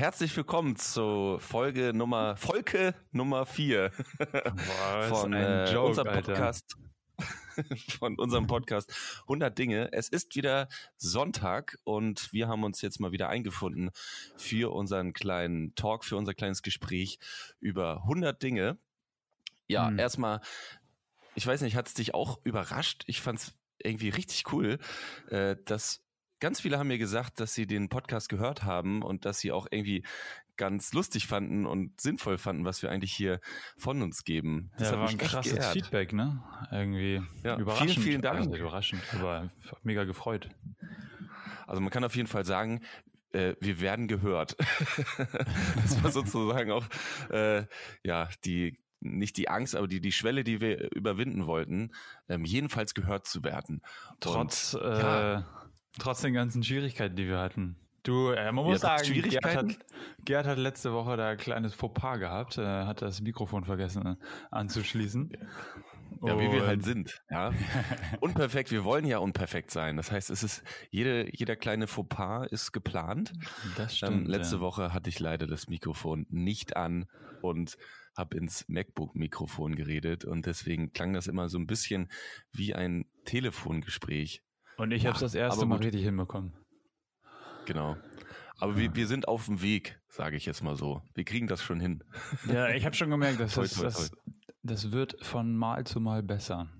herzlich willkommen zu Folge Nummer Folge Nummer 4 von äh, Joke, unserem Podcast. von unserem Podcast 100 Dinge. Es ist wieder Sonntag und wir haben uns jetzt mal wieder eingefunden für unseren kleinen Talk, für unser kleines Gespräch über 100 Dinge. Ja, hm. erstmal, ich weiß nicht, hat es dich auch überrascht? Ich fand es irgendwie richtig cool, äh, dass ganz viele haben mir gesagt, dass sie den Podcast gehört haben und dass sie auch irgendwie ganz lustig fanden und sinnvoll fanden, was wir eigentlich hier von uns geben. Das ja, war ein krasses geehrt. Feedback, ne? Irgendwie ja, überraschend. Vielen, vielen Dank. Also überraschend, aber mega gefreut. Also man kann auf jeden Fall sagen, äh, wir werden gehört. das war sozusagen auch äh, ja die nicht die Angst, aber die, die Schwelle, die wir überwinden wollten, ähm, jedenfalls gehört zu werden. Trotz, Und, äh, ja, trotz den ganzen Schwierigkeiten, die wir hatten. Du, äh, man muss ja, sagen, Gerd hat, Gerd hat letzte Woche da ein kleines Fauxpas gehabt, äh, hat das Mikrofon vergessen äh, anzuschließen. Ja, wie wir halt sind. Ja, unperfekt. Wir wollen ja unperfekt sein. Das heißt, es ist jede, jeder kleine Fauxpas ist geplant. Das stimmt. Ähm, letzte ja. Woche hatte ich leider das Mikrofon nicht an und habe ins MacBook-Mikrofon geredet und deswegen klang das immer so ein bisschen wie ein Telefongespräch. Und ich habe es das erste Mal richtig hinbekommen. Genau. Aber ja. wir, wir sind auf dem Weg, sage ich jetzt mal so. Wir kriegen das schon hin. Ja, ich habe schon gemerkt, dass das, das, das wird von Mal zu Mal besser.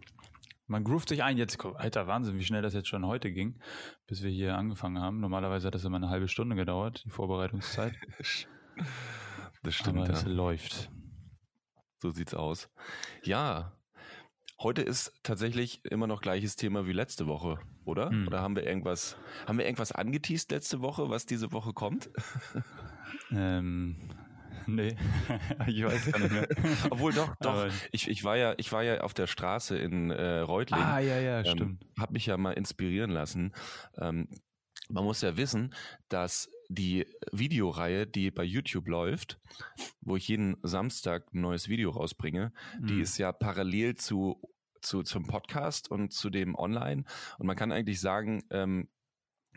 Man groovt sich ein. Jetzt, alter Wahnsinn, wie schnell das jetzt schon heute ging, bis wir hier angefangen haben. Normalerweise hat das immer eine halbe Stunde gedauert, die Vorbereitungszeit. das stimmt. Aber ja. es läuft. So sieht's aus. Ja, Heute ist tatsächlich immer noch gleiches Thema wie letzte Woche, oder? Hm. Oder haben wir irgendwas, haben wir irgendwas angeteased letzte Woche, was diese Woche kommt? Ähm, nee, ich weiß gar nicht mehr. Obwohl doch, doch. ich, ich war ja, ich war ja auf der Straße in äh, Reutlingen. Ah ja, ja, ähm, stimmt. Hab mich ja mal inspirieren lassen. Ähm, man muss ja wissen, dass die Videoreihe, die bei YouTube läuft, wo ich jeden Samstag ein neues Video rausbringe, mhm. die ist ja parallel zu, zu zum Podcast und zu dem Online. Und man kann eigentlich sagen, ähm,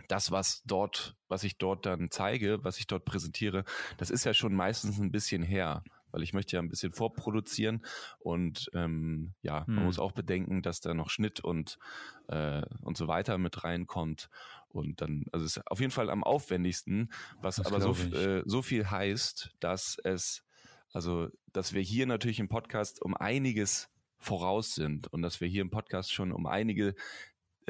das, was dort, was ich dort dann zeige, was ich dort präsentiere, das ist ja schon meistens ein bisschen her weil ich möchte ja ein bisschen vorproduzieren und ähm, ja, hm. man muss auch bedenken, dass da noch Schnitt und äh, und so weiter mit reinkommt und dann, also es ist auf jeden Fall am aufwendigsten, was das aber so, äh, so viel heißt, dass es, also dass wir hier natürlich im Podcast um einiges voraus sind und dass wir hier im Podcast schon um einige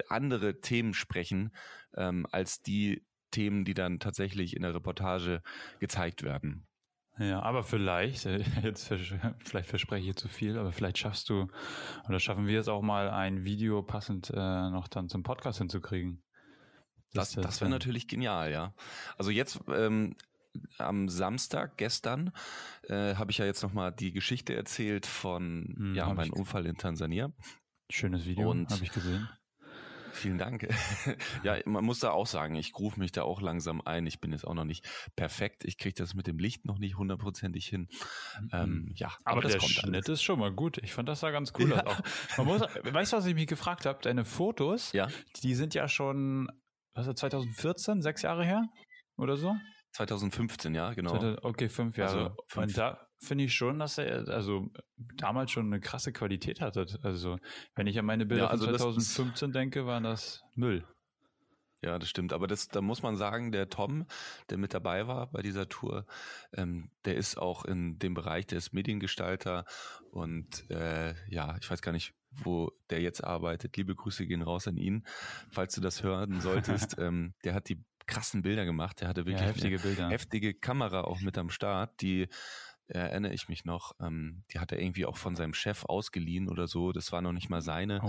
andere Themen sprechen ähm, als die Themen, die dann tatsächlich in der Reportage gezeigt werden. Ja, aber vielleicht, äh, jetzt vielleicht verspreche ich zu viel, aber vielleicht schaffst du oder schaffen wir es auch mal, ein Video passend äh, noch dann zum Podcast hinzukriegen. Das, das, das wäre natürlich genial, ja. Also jetzt ähm, am Samstag gestern äh, habe ich ja jetzt noch mal die Geschichte erzählt von hm, ja meinem Unfall in Tansania. Schönes Video, habe ich gesehen. Vielen Dank. ja, man muss da auch sagen, ich rufe mich da auch langsam ein. Ich bin jetzt auch noch nicht perfekt. Ich kriege das mit dem Licht noch nicht hundertprozentig hin. Mhm. Ähm, ja, aber, aber das der kommt Schnitt alles. ist schon mal gut. Ich fand das da ganz cool. Ja. Auch. Man muss, weißt du, was ich mich gefragt habe? Deine Fotos, ja. die sind ja schon, was ist 2014, sechs Jahre her oder so? 2015, ja, genau. Okay, fünf Jahre. Also fünf. Und da finde ich schon, dass er also damals schon eine krasse Qualität hatte. Also wenn ich an meine Bilder ja, also von 2015 das, denke, waren das Müll. Ja, das stimmt. Aber das, da muss man sagen, der Tom, der mit dabei war bei dieser Tour, ähm, der ist auch in dem Bereich, der ist Mediengestalter und äh, ja, ich weiß gar nicht, wo der jetzt arbeitet. Liebe Grüße gehen raus an ihn, falls du das hören solltest. ähm, der hat die krassen Bilder gemacht. Der hatte wirklich ja, heftige Bilder. heftige Kamera auch mit am Start, die erinnere ich mich noch, ähm, die hat er irgendwie auch von seinem Chef ausgeliehen oder so. Das war noch nicht mal seine.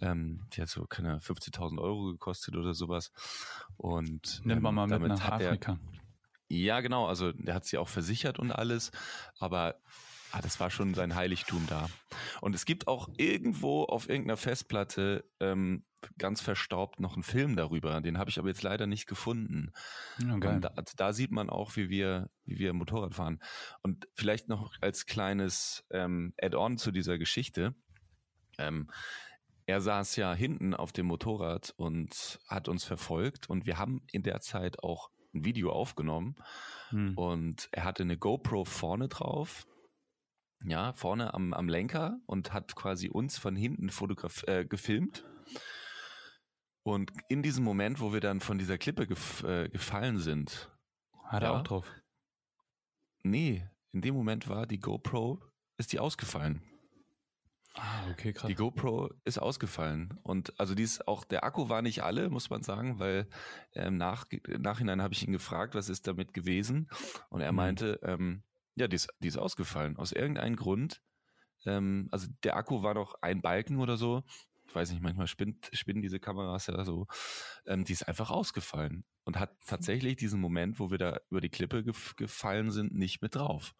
Ähm, die hat so keine 50.000 Euro gekostet oder sowas. Und nimmt man ähm, mal mit nach Afrika. Er, ja, genau. Also der hat sie auch versichert und alles. Aber ah, das war schon sein Heiligtum da. Und es gibt auch irgendwo auf irgendeiner Festplatte ähm, ganz verstaubt noch einen Film darüber. Den habe ich aber jetzt leider nicht gefunden. Okay. Da, da, sieht man auch, wie wir, wie wir Motorrad fahren. Und vielleicht noch als kleines ähm, Add-on zu dieser Geschichte. Ähm, er saß ja hinten auf dem Motorrad und hat uns verfolgt und wir haben in der Zeit auch ein Video aufgenommen hm. und er hatte eine GoPro vorne drauf. Ja, vorne am, am Lenker und hat quasi uns von hinten fotograf äh, gefilmt. Und in diesem Moment, wo wir dann von dieser Klippe gef äh, gefallen sind. Hat er auch drauf? Nee, in dem Moment war die GoPro, ist die ausgefallen. Ah, okay, krass. Die GoPro ist ausgefallen. Und also die ist auch, der Akku war nicht alle, muss man sagen, weil ähm, nach, Nachhinein habe ich ihn gefragt, was ist damit gewesen? Und er mhm. meinte, ähm, ja, die ist, die ist ausgefallen. Aus irgendeinem Grund. Ähm, also der Akku war noch ein Balken oder so. Ich weiß nicht, manchmal spinnt, spinnen diese Kameras ja so. Ähm, die ist einfach ausgefallen und hat tatsächlich diesen Moment, wo wir da über die Klippe gef gefallen sind, nicht mit drauf.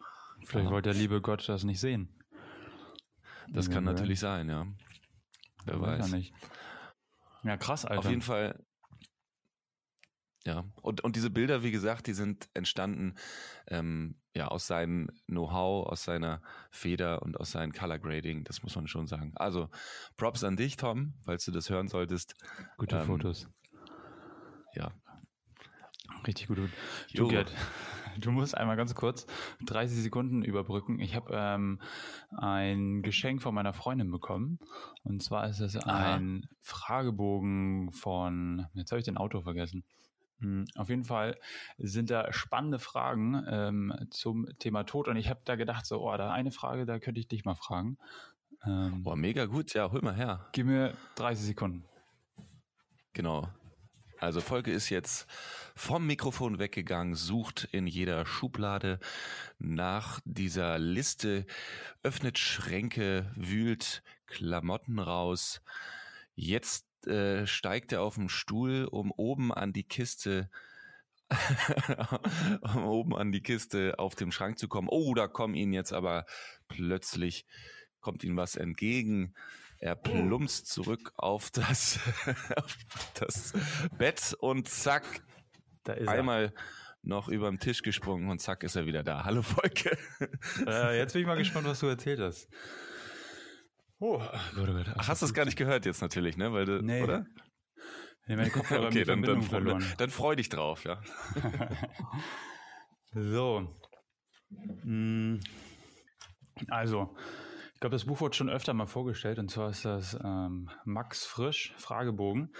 Vielleicht wollte der liebe Gott das nicht sehen. Das kann natürlich sein, ja. Wer weiß. Ja, ja, krass, Alter. Auf jeden Fall. Ja, und, und diese Bilder, wie gesagt, die sind entstanden ähm, ja aus seinem Know-how, aus seiner Feder und aus seinem Color Grading, das muss man schon sagen. Also Props an dich, Tom, falls du das hören solltest. Gute ähm, Fotos. Ja. Richtig gut. Du, Gerd, du musst einmal ganz kurz 30 Sekunden überbrücken. Ich habe ähm, ein Geschenk von meiner Freundin bekommen. Und zwar ist es ein Fragebogen von, jetzt habe ich den Auto vergessen. Hm, auf jeden Fall sind da spannende Fragen ähm, zum Thema Tod. Und ich habe da gedacht, so, oh, da eine Frage, da könnte ich dich mal fragen. Ähm, Boah, mega gut. Ja, hol mal her. Gib mir 30 Sekunden. Genau. Also Folge ist jetzt vom Mikrofon weggegangen, sucht in jeder Schublade nach dieser Liste, öffnet Schränke, wühlt Klamotten raus. Jetzt äh, steigt er auf den Stuhl, um oben an die Kiste um oben an die Kiste auf dem Schrank zu kommen. Oh, da kommt ihm jetzt aber plötzlich kommt ihm was entgegen. Er plumpst zurück auf das, auf das Bett und zack, da ist einmal er. noch über den Tisch gesprungen und zack ist er wieder da. Hallo Volke. Äh, jetzt bin ich mal gespannt, was du erzählt hast. Oh, Gott, oh Gott. Ach, hast du es gar nicht gehört jetzt natürlich, ne? Weil du, nee. oder? Nee, meine Kopfhörer okay, dann, dann, verloren. dann freu dich drauf, ja. so. Hm. Also, ich glaube, das Buch wurde schon öfter mal vorgestellt und zwar ist das ähm, Max Frisch, Fragebogen.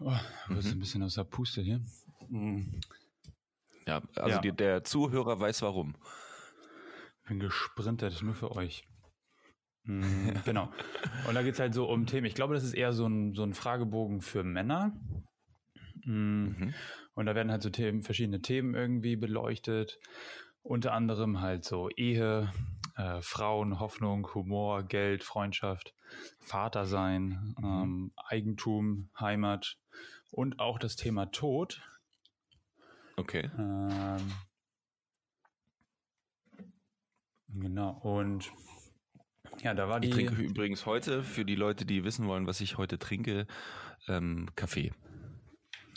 Oh, mhm. ein bisschen aus der Puste hier. Mhm. Ja, also ja. Die, der Zuhörer weiß warum. Ich bin gesprintet, nur für euch. Mhm, genau. Und da geht es halt so um Themen. Ich glaube, das ist eher so ein, so ein Fragebogen für Männer. Mhm. mhm. Und da werden halt so Themen, verschiedene Themen irgendwie beleuchtet. Unter anderem halt so Ehe, äh, Frauen, Hoffnung, Humor, Geld, Freundschaft, Vater sein, mhm. ähm, Eigentum, Heimat und auch das Thema Tod. Okay. Ähm, genau, und ja, da war die. Ich trinke übrigens heute, für die Leute, die wissen wollen, was ich heute trinke, ähm, Kaffee.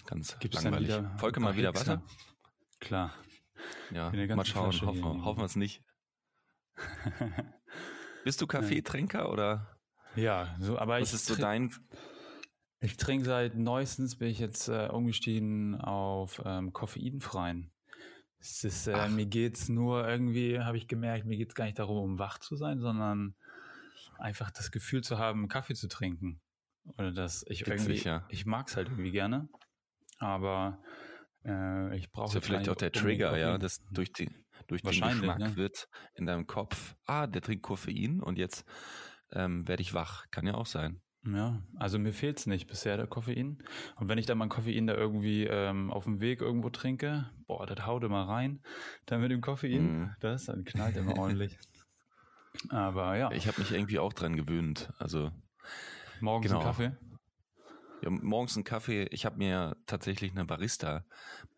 Ganz Gibt's langweilig. Folge mal wieder Wasser. Klar. Ja, mal schauen, hoffen, hoffen wir es nicht. Bist du Kaffeetrinker oder? Ja, so, aber Was ich ist so dein? Ich trinke seit neuestens bin ich jetzt äh, umgestiegen auf ähm, koffeinfreien. Es ist, äh, mir geht's nur irgendwie, habe ich gemerkt, mir geht's gar nicht darum, um wach zu sein, sondern einfach das Gefühl zu haben, Kaffee zu trinken. Oder dass ich Witzig, irgendwie, ja. ich mag's halt irgendwie gerne, aber äh, ich brauche. Ist ja vielleicht auch der Trigger, ja, das durch die durch den Geschmack ne? wird in deinem Kopf, ah, der trinkt Koffein und jetzt ähm, werde ich wach. Kann ja auch sein. Ja, also mir fehlt es nicht bisher, der Koffein. Und wenn ich dann mein Koffein da irgendwie ähm, auf dem Weg irgendwo trinke, boah, das haut immer rein. Dann mit dem Koffein, mm. das, dann knallt immer ordentlich. Aber ja. Ich habe mich irgendwie auch dran gewöhnt. Also morgens genau. einen Kaffee? Ja, morgens einen Kaffee. Ich habe mir tatsächlich eine Barista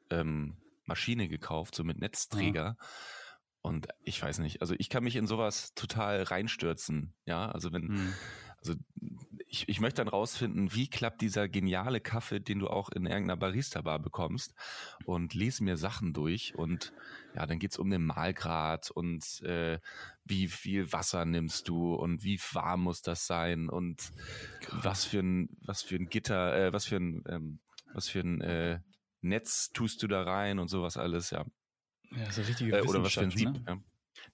ähm, Maschine gekauft, so mit Netzträger. Ja. Und ich weiß nicht, also ich kann mich in sowas total reinstürzen. Ja, also wenn, hm. also ich, ich möchte dann rausfinden, wie klappt dieser geniale Kaffee, den du auch in irgendeiner Barista-Bar bekommst und lese mir Sachen durch und ja, dann geht's um den Mahlgrad und äh, wie viel Wasser nimmst du und wie warm muss das sein und Krass. was für ein, was für ein Gitter, äh, was für ein, ähm, was für ein äh, Netz tust du da rein und sowas alles, ja. Ja, so richtige äh, Oder was für ein Sieb. Ne? Ja.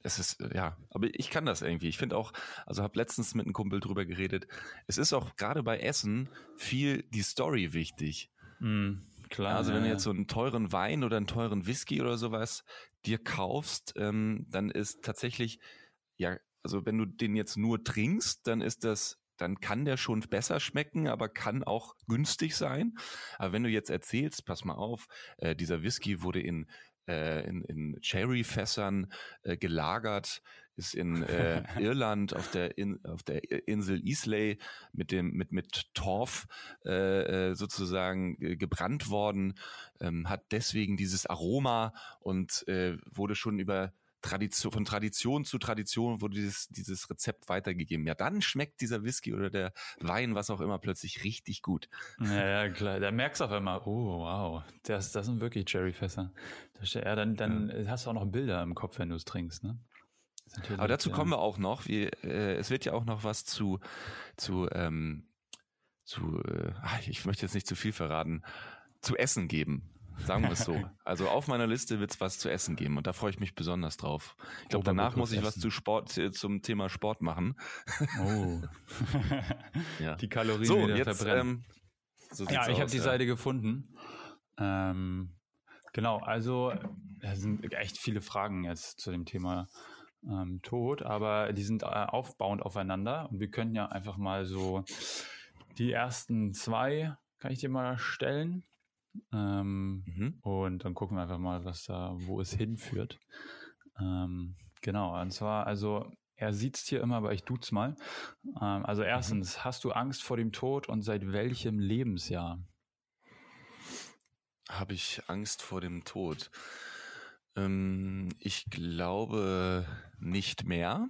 Es ist, ja, aber ich kann das irgendwie. Ich finde auch, also habe letztens mit einem Kumpel drüber geredet, es ist auch gerade bei Essen viel die Story wichtig. Mm, klar. Also wenn du jetzt so einen teuren Wein oder einen teuren Whisky oder sowas dir kaufst, ähm, dann ist tatsächlich, ja, also wenn du den jetzt nur trinkst, dann ist das dann kann der schon besser schmecken, aber kann auch günstig sein. Aber wenn du jetzt erzählst, pass mal auf, äh, dieser Whisky wurde in äh, in, in Cherry-Fässern äh, gelagert, ist in äh, Irland auf der in, auf der Insel Islay mit dem mit mit Torf äh, äh sozusagen gebrannt worden, ähm, hat deswegen dieses Aroma und äh, wurde schon über Tradition, von Tradition zu Tradition wurde dieses, dieses Rezept weitergegeben. Ja, dann schmeckt dieser Whisky oder der Wein, was auch immer, plötzlich richtig gut. Ja, ja klar. Da merkst du auf einmal, oh, wow, das, das sind wirklich Cherryfässer. Ja, dann, dann ja. hast du auch noch Bilder im Kopf, wenn du es trinkst, ne? Aber dazu kommen wir auch noch. Wie, äh, es wird ja auch noch was zu, zu, ähm, zu äh, ich möchte jetzt nicht zu viel verraten, zu essen geben. Sagen wir es so. Also auf meiner Liste wird es was zu essen geben und da freue ich mich besonders drauf. Ich glaube, danach muss ich essen. was zu Sport, zum Thema Sport machen. Oh. ja. Die Kalorien so, wieder jetzt, verbrennen. Ähm, so ja, ich habe die ja. Seite gefunden. Ähm, genau, also es sind echt viele Fragen jetzt zu dem Thema ähm, Tod, aber die sind äh, aufbauend aufeinander und wir können ja einfach mal so die ersten zwei, kann ich dir mal stellen? Ähm, mhm. Und dann gucken wir einfach mal, was da, wo es hinführt. Ähm, genau, und zwar, also er sieht's hier immer, aber ich du's mal. Ähm, also mhm. erstens, mhm. hast du Angst vor dem Tod und seit welchem Lebensjahr? Habe ich Angst vor dem Tod? Ähm, ich glaube nicht mehr.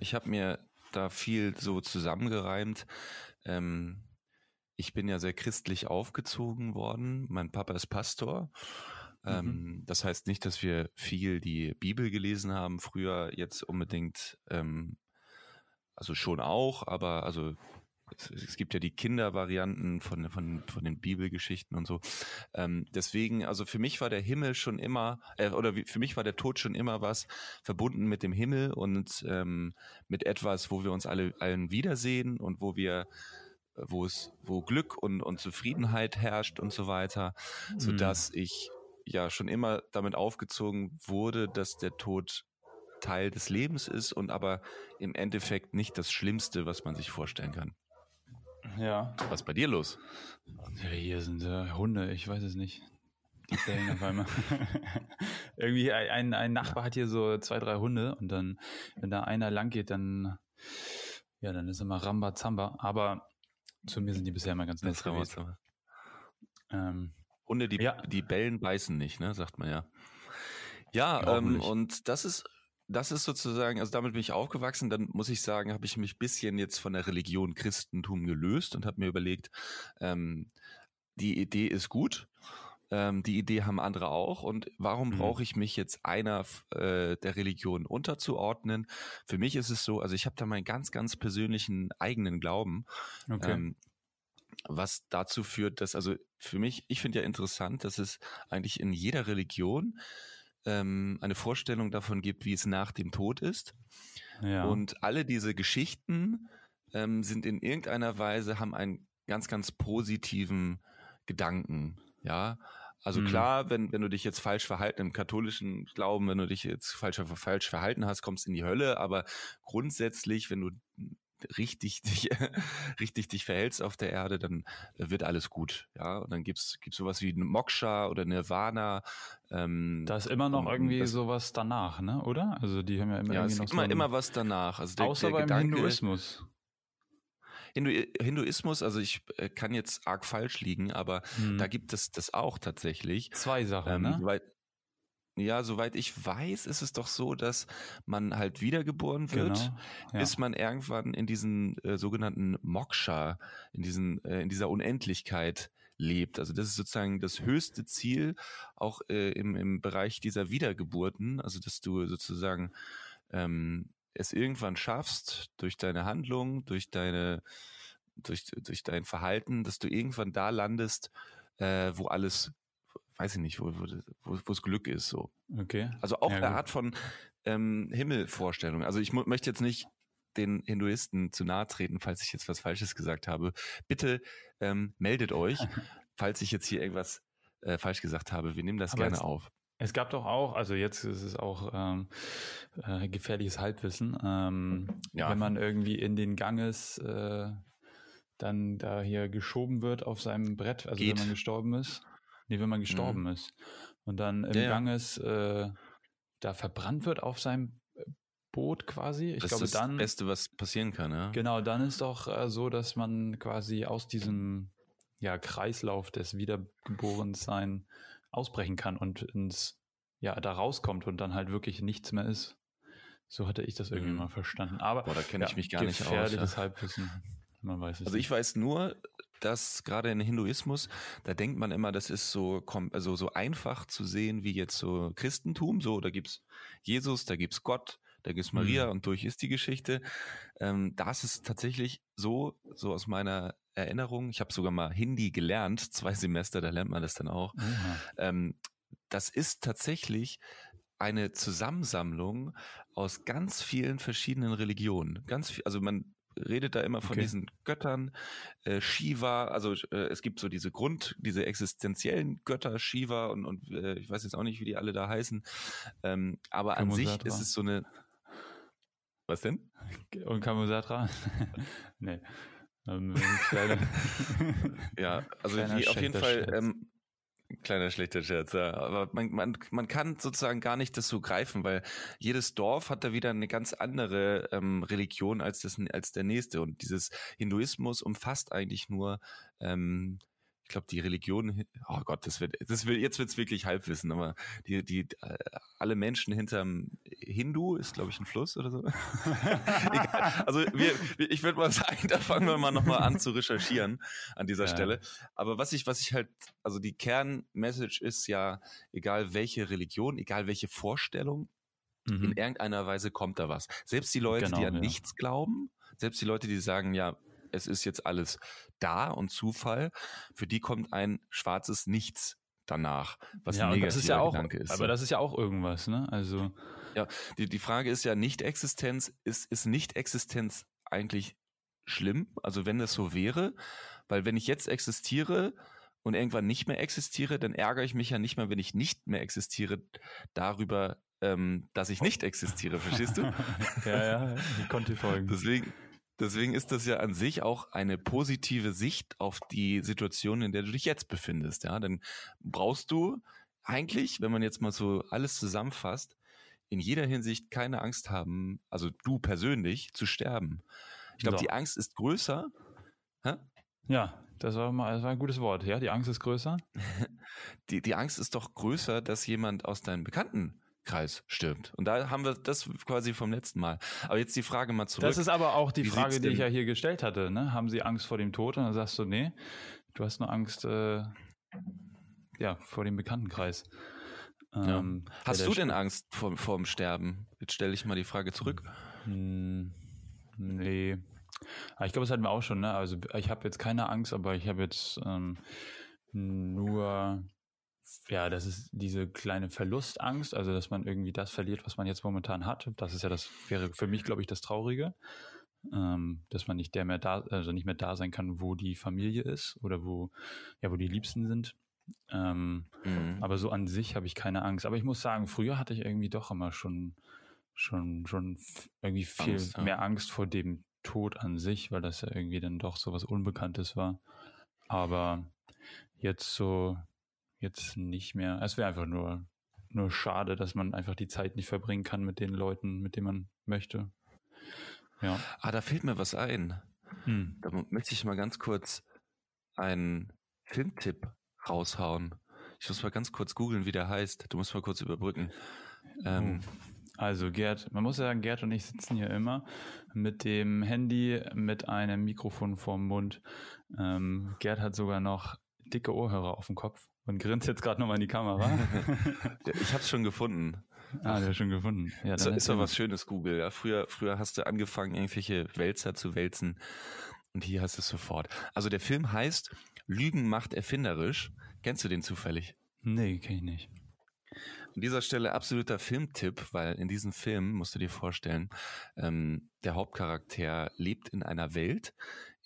Ich habe mir da viel so zusammengereimt. Ähm, ich bin ja sehr christlich aufgezogen worden. Mein Papa ist Pastor. Mhm. Ähm, das heißt nicht, dass wir viel die Bibel gelesen haben, früher jetzt unbedingt, ähm, also schon auch, aber also es, gibt ja die Kindervarianten von, von, von den Bibelgeschichten und so. Ähm, deswegen, also für mich war der Himmel schon immer, äh, oder für mich war der Tod schon immer was verbunden mit dem Himmel und ähm, mit etwas, wo wir uns alle allen wiedersehen und wo wir wo es, wo Glück und, und Zufriedenheit herrscht und so weiter, so dass mhm. ich ja schon immer damit aufgezogen wurde, dass der Tod Teil des Lebens ist und aber im Endeffekt nicht das Schlimmste, was man sich vorstellen kann. Ja. Was ist bei dir los? Ja, hier sind äh, Hunde, ich weiß es nicht. Die bellen auf einmal. Irgendwie ein, ein Nachbar hat hier so zwei, drei Hunde und dann, wenn da einer lang geht, dann, ja, dann ist immer Rambazamba. Aber zu mir sind die bisher immer ganz nett gewesen. Ähm, Hunde, die, ja. die bellen, beißen nicht, ne, sagt man ja. Ja, ähm, und das ist, das ist sozusagen, also damit bin ich aufgewachsen, dann muss ich sagen, habe ich mich bisschen jetzt von der Religion Christentum gelöst und habe mir überlegt, ähm, die Idee ist gut, ähm, die Idee haben andere auch. Und warum mhm. brauche ich mich jetzt einer äh, der Religionen unterzuordnen? Für mich ist es so, also ich habe da meinen ganz, ganz persönlichen eigenen Glauben. Okay. Ähm, was dazu führt, dass, also für mich, ich finde ja interessant, dass es eigentlich in jeder Religion ähm, eine Vorstellung davon gibt, wie es nach dem Tod ist. Ja. Und alle diese Geschichten ähm, sind in irgendeiner Weise, haben einen ganz, ganz positiven Gedanken. Ja, also mhm. klar, wenn, wenn du dich jetzt falsch verhalten, im katholischen Glauben, wenn du dich jetzt falsch, falsch verhalten hast, kommst in die Hölle, aber grundsätzlich, wenn du richtig dich, richtig dich verhältst auf der Erde, dann wird alles gut. Ja, und dann gibt's, gibt's sowas wie Moksha oder Nirvana. Ähm, da ist immer noch irgendwie sowas danach, ne, oder? Also die haben ja immer ja, irgendwie es noch immer, so immer was danach. Also der, außer der beim Gedanke, Hinduismus. Hindu Hinduismus, also ich äh, kann jetzt arg falsch liegen, aber hm. da gibt es das auch tatsächlich. Zwei Sachen, ähm, ne? Soweit, ja, soweit ich weiß, ist es doch so, dass man halt wiedergeboren wird, genau, ja. bis man irgendwann in diesen äh, sogenannten Moksha, in diesen, äh, in dieser Unendlichkeit lebt. Also das ist sozusagen das höchste Ziel auch äh, im, im Bereich dieser Wiedergeburten, also dass du sozusagen ähm, es irgendwann schaffst, durch deine Handlung, durch deine, durch, durch dein Verhalten, dass du irgendwann da landest, äh, wo alles weiß ich nicht, wo, wo, wo es Glück ist. So. Okay. Also auch ja, eine gut. Art von ähm, Himmelvorstellung. Also ich möchte jetzt nicht den Hinduisten zu nahe treten, falls ich jetzt was Falsches gesagt habe. Bitte ähm, meldet euch, falls ich jetzt hier irgendwas äh, falsch gesagt habe. Wir nehmen das Aber gerne auf. Es gab doch auch, also jetzt ist es auch ähm, äh, gefährliches Halbwissen, ähm, ja. wenn man irgendwie in den Ganges äh, dann da hier geschoben wird auf seinem Brett, also Geht. wenn man gestorben ist. Nee, wenn man gestorben mhm. ist. Und dann im ja, Ganges äh, da verbrannt wird auf seinem Boot quasi. Ich das glaube, ist das dann, Beste, was passieren kann, ja. Genau, dann ist doch äh, so, dass man quasi aus diesem ja, Kreislauf des Wiedergeborensein ausbrechen kann und ins, ja, da rauskommt und dann halt wirklich nichts mehr ist. So hatte ich das irgendwie mhm. mal verstanden. Aber Boah, da kenne ich mich gar nicht aus. Gefährliches ja. Halbwissen. Man weiß es also ich nicht. weiß nur, dass gerade in Hinduismus, da denkt man immer, das ist so, also so einfach zu sehen wie jetzt so Christentum. So, da gibt's Jesus, da gibt's Gott, da gibt's Maria mhm. und durch ist die Geschichte. Ähm, da ist es tatsächlich so, so aus meiner Erinnerung, ich habe sogar mal Hindi gelernt, zwei Semester, da lernt man das dann auch. Mhm. Das ist tatsächlich eine Zusammensammlung aus ganz vielen verschiedenen Religionen. Ganz viel, also man redet da immer von okay. diesen Göttern, äh, Shiva, also äh, es gibt so diese Grund, diese existenziellen Götter, Shiva und, und äh, ich weiß jetzt auch nicht, wie die alle da heißen, ähm, aber an sich ist es so eine was denn? Und Kamosatra? nee. Ähm, ja, also die, auf jeden Fall ähm, Kleiner schlechter Scherz, ja. Aber man, man, man kann sozusagen gar nicht das so greifen, weil jedes Dorf hat da wieder eine ganz andere ähm, Religion als, das, als der nächste. Und dieses Hinduismus umfasst eigentlich nur ähm, glaube, die Religion, oh Gott, das wird, das wird, jetzt wird's wirklich Halbwissen, aber die, die, äh, alle Menschen hinterm Hindu ist, glaube ich, ein Fluss oder so. also wir, ich würde mal sagen, da fangen wir mal nochmal an zu recherchieren an dieser ja. Stelle. Aber was ich, was ich halt, also die Kernmessage ist ja, egal welche Religion, egal welche Vorstellung, mhm. in irgendeiner Weise kommt da was. Selbst die Leute, genau, die an ja. nichts glauben, selbst die Leute, die sagen, ja, es ist jetzt alles da und Zufall, für die kommt ein schwarzes Nichts danach, was ja, ein das ist ja auch, Gedanke ist. Aber das ist ja auch irgendwas, ne? Also ja, die, die Frage ist ja Nicht-Existenz, ist, ist Nicht-Existenz eigentlich schlimm? Also wenn das so wäre, weil wenn ich jetzt existiere und irgendwann nicht mehr existiere, dann ärgere ich mich ja nicht mehr, wenn ich nicht mehr existiere, darüber, ähm, dass ich nicht existiere, verstehst du? ja, ja, ich konnte folgen. Deswegen, Deswegen ist das ja an sich auch eine positive Sicht auf die Situation, in der du dich jetzt befindest. Ja, dann brauchst du eigentlich, wenn man jetzt mal so alles zusammenfasst, in jeder Hinsicht keine Angst haben, also du persönlich, zu sterben. Ich glaube, so. die Angst ist größer. Hä? Ja, das war mal, das war ein gutes Wort. Ja, die Angst ist größer. die, die Angst ist doch größer, dass jemand aus deinen Bekannten Kreis stirbt. Und da haben wir das quasi vom letzten Mal. Aber jetzt die Frage mal zurück. Das ist aber auch die Wie Frage, die ich ja hier gestellt hatte. Ne? Haben Sie Angst vor dem Tod? Und dann sagst du, nee, du hast nur Angst äh, ja, vor dem Bekanntenkreis. Ähm, ja. Hast du denn Angst vor, vor dem Sterben? Jetzt stelle ich mal die Frage zurück. Hm, nee. Aber ich glaube, das hatten wir auch schon. Ne? Also ich habe jetzt keine Angst, aber ich habe jetzt ähm, nur ja, das ist diese kleine Verlustangst, also dass man irgendwie das verliert, was man jetzt momentan hat. Das ist ja das, wäre für mich, glaube ich, das Traurige. Ähm, dass man nicht der mehr da, also nicht mehr da sein kann, wo die Familie ist oder wo, ja, wo die Liebsten sind. Ähm, mhm. Aber so an sich habe ich keine Angst. Aber ich muss sagen, früher hatte ich irgendwie doch immer schon, schon, schon irgendwie viel Angst, ja. mehr Angst vor dem Tod an sich, weil das ja irgendwie dann doch so was Unbekanntes war. Aber jetzt so jetzt nicht mehr. Es wäre einfach nur, nur schade, dass man einfach die Zeit nicht verbringen kann mit den Leuten, mit denen man möchte. Ja. Ah, da fehlt mir was ein. Hm. Da möchte ich mal ganz kurz einen Filmtipp raushauen. Ich muss mal ganz kurz googeln, wie der heißt. Du musst mal kurz überbrücken. Ähm, oh. also Gerd, man muss sagen, Gerd und ich sitzen hier immer mit dem Handy, mit einem Mikrofon vorm Mund. Ähm, Gerd hat sogar noch dicke Ohrhörer auf dem Kopf und grinst jetzt gerade nochmal in die Kamera. ich habe es schon gefunden. Ah, der schon gefunden. Ja, dann ist doch was Schönes, Google. Ja, früher, früher hast du angefangen, irgendwelche Wälzer zu wälzen und hier hast du es sofort. Also der Film heißt Lügen macht erfinderisch. Kennst du den zufällig? Nee, kenne ich nicht. An dieser Stelle absoluter Filmtipp, weil in diesem Film musst du dir vorstellen, ähm, der Hauptcharakter lebt in einer Welt,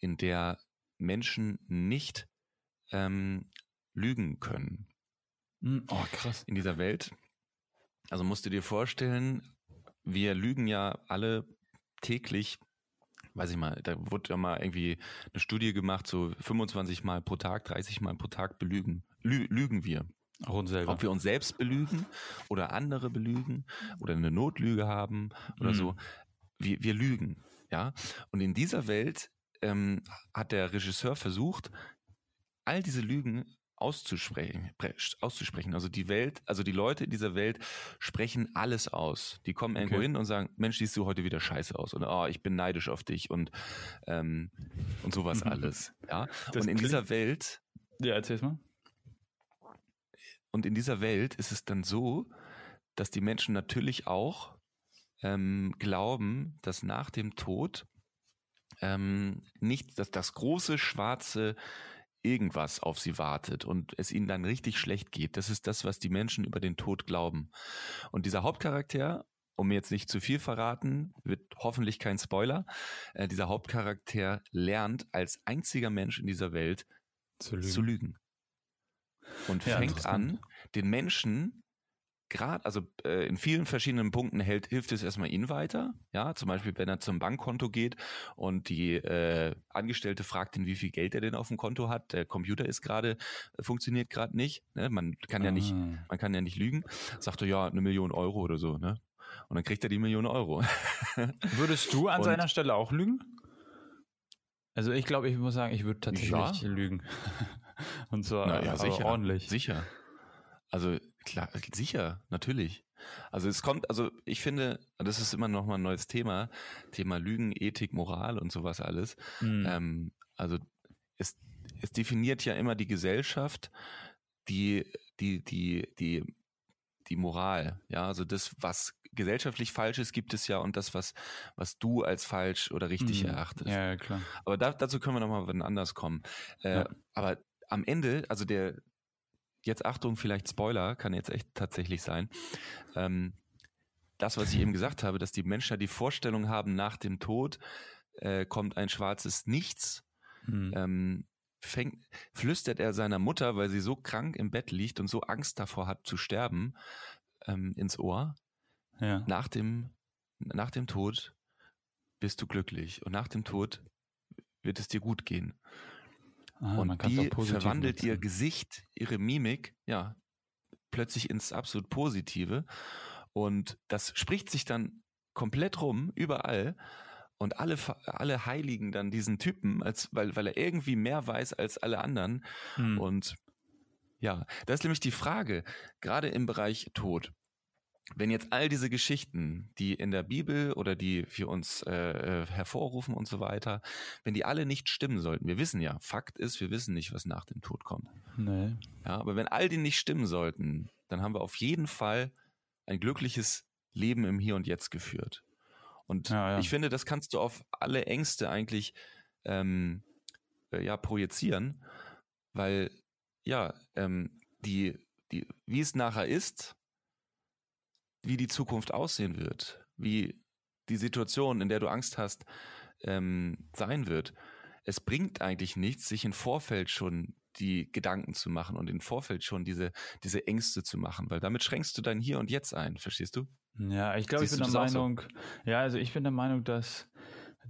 in der Menschen nicht ähm, lügen können. Hm, oh, krass. In dieser Welt. Also musst du dir vorstellen, wir lügen ja alle täglich weiß ich mal, da wurde ja mal irgendwie eine Studie gemacht, so 25 Mal pro Tag, 30 Mal pro Tag belügen, lü lügen wir. Auch uns selber. Ob wir uns selbst belügen oder andere belügen oder eine Notlüge haben oder mhm. so. Wir, wir lügen, ja. Und in dieser Welt ähm, hat der Regisseur versucht, all diese Lügen auszusprechen, auszusprechen. Also die Welt, also die Leute in dieser Welt sprechen alles aus. Die kommen irgendwo okay. hin und sagen, Mensch, siehst du heute wieder scheiße aus oder oh, ich bin neidisch auf dich und ähm, und sowas alles. Ja. Das und in dieser Welt. Ja, erzähl's mal. Und in dieser Welt ist es dann so, dass die Menschen natürlich auch ähm, glauben, dass nach dem Tod ähm, nicht, dass das große schwarze irgendwas auf sie wartet und es ihnen dann richtig schlecht geht. Das ist das, was die Menschen über den Tod glauben. Und dieser Hauptcharakter, um mir jetzt nicht zu viel verraten, wird hoffentlich kein Spoiler, äh, dieser Hauptcharakter lernt als einziger Mensch in dieser Welt zu lügen. Zu lügen. Und ja, fängt an, den Menschen gerade, also äh, in vielen verschiedenen Punkten hält, hilft es erstmal ihn weiter. Ja, zum Beispiel, wenn er zum Bankkonto geht und die äh, Angestellte fragt ihn, wie viel Geld er denn auf dem Konto hat. Der Computer ist gerade, äh, funktioniert gerade nicht. Ne? Man kann ja nicht, ah. man kann ja nicht lügen. Sagt er, ja, eine Million Euro oder so, ne? Und dann kriegt er die Million Euro. Würdest du an und, seiner Stelle auch lügen? Also ich glaube, ich muss sagen, ich würde tatsächlich ja. lügen. Und zwar Na, ja, sicher, ordentlich. Sicher. Also klar, sicher, natürlich. Also es kommt, also ich finde, das ist immer noch mal ein neues Thema, Thema Lügen, Ethik, Moral und sowas alles. Mhm. Ähm, also es, es definiert ja immer die Gesellschaft, die, die, die, die, die Moral. Ja, also das, was gesellschaftlich falsch ist, gibt es ja und das, was, was du als falsch oder richtig mhm. erachtest. Ja, klar. Aber da, dazu können wir noch mal wann anders kommen. Äh, ja. Aber am Ende, also der, jetzt Achtung, vielleicht Spoiler, kann jetzt echt tatsächlich sein. Ähm, das, was ich eben gesagt habe, dass die Menschen ja die Vorstellung haben, nach dem Tod äh, kommt ein schwarzes Nichts. Mhm. Ähm, fängt, flüstert er seiner Mutter, weil sie so krank im Bett liegt und so Angst davor hat zu sterben, ähm, ins Ohr. Ja. Nach dem, nach dem Tod bist du glücklich und nach dem Tod wird es dir gut gehen. Ah, und die verwandelt nutzen. ihr Gesicht, ihre Mimik, ja, plötzlich ins absolut Positive. Und das spricht sich dann komplett rum, überall. Und alle, alle heiligen dann diesen Typen, als, weil, weil er irgendwie mehr weiß als alle anderen. Hm. Und ja, das ist nämlich die Frage, gerade im Bereich Tod wenn jetzt all diese Geschichten, die in der Bibel oder die wir uns äh, äh, hervorrufen und so weiter, wenn die alle nicht stimmen sollten, wir wissen ja, Fakt ist, wir wissen nicht, was nach dem Tod kommt. Nee. Ja, aber wenn all die nicht stimmen sollten, dann haben wir auf jeden Fall ein glückliches Leben im Hier und Jetzt geführt. Und ja, ja. ich finde, das kannst du auf alle Ängste eigentlich ähm, äh, ja projizieren, weil ja ähm, die die wie es nachher ist, wie die Zukunft aussehen wird, wie die Situation, in der du Angst hast, ähm, sein wird. Es bringt eigentlich nichts, sich im Vorfeld schon die Gedanken zu machen und im Vorfeld schon diese, diese Ängste zu machen, weil damit schränkst du dein Hier und Jetzt ein, verstehst du? Ja, ich glaube, ich bin der Meinung, so? ja, also ich bin der Meinung, dass,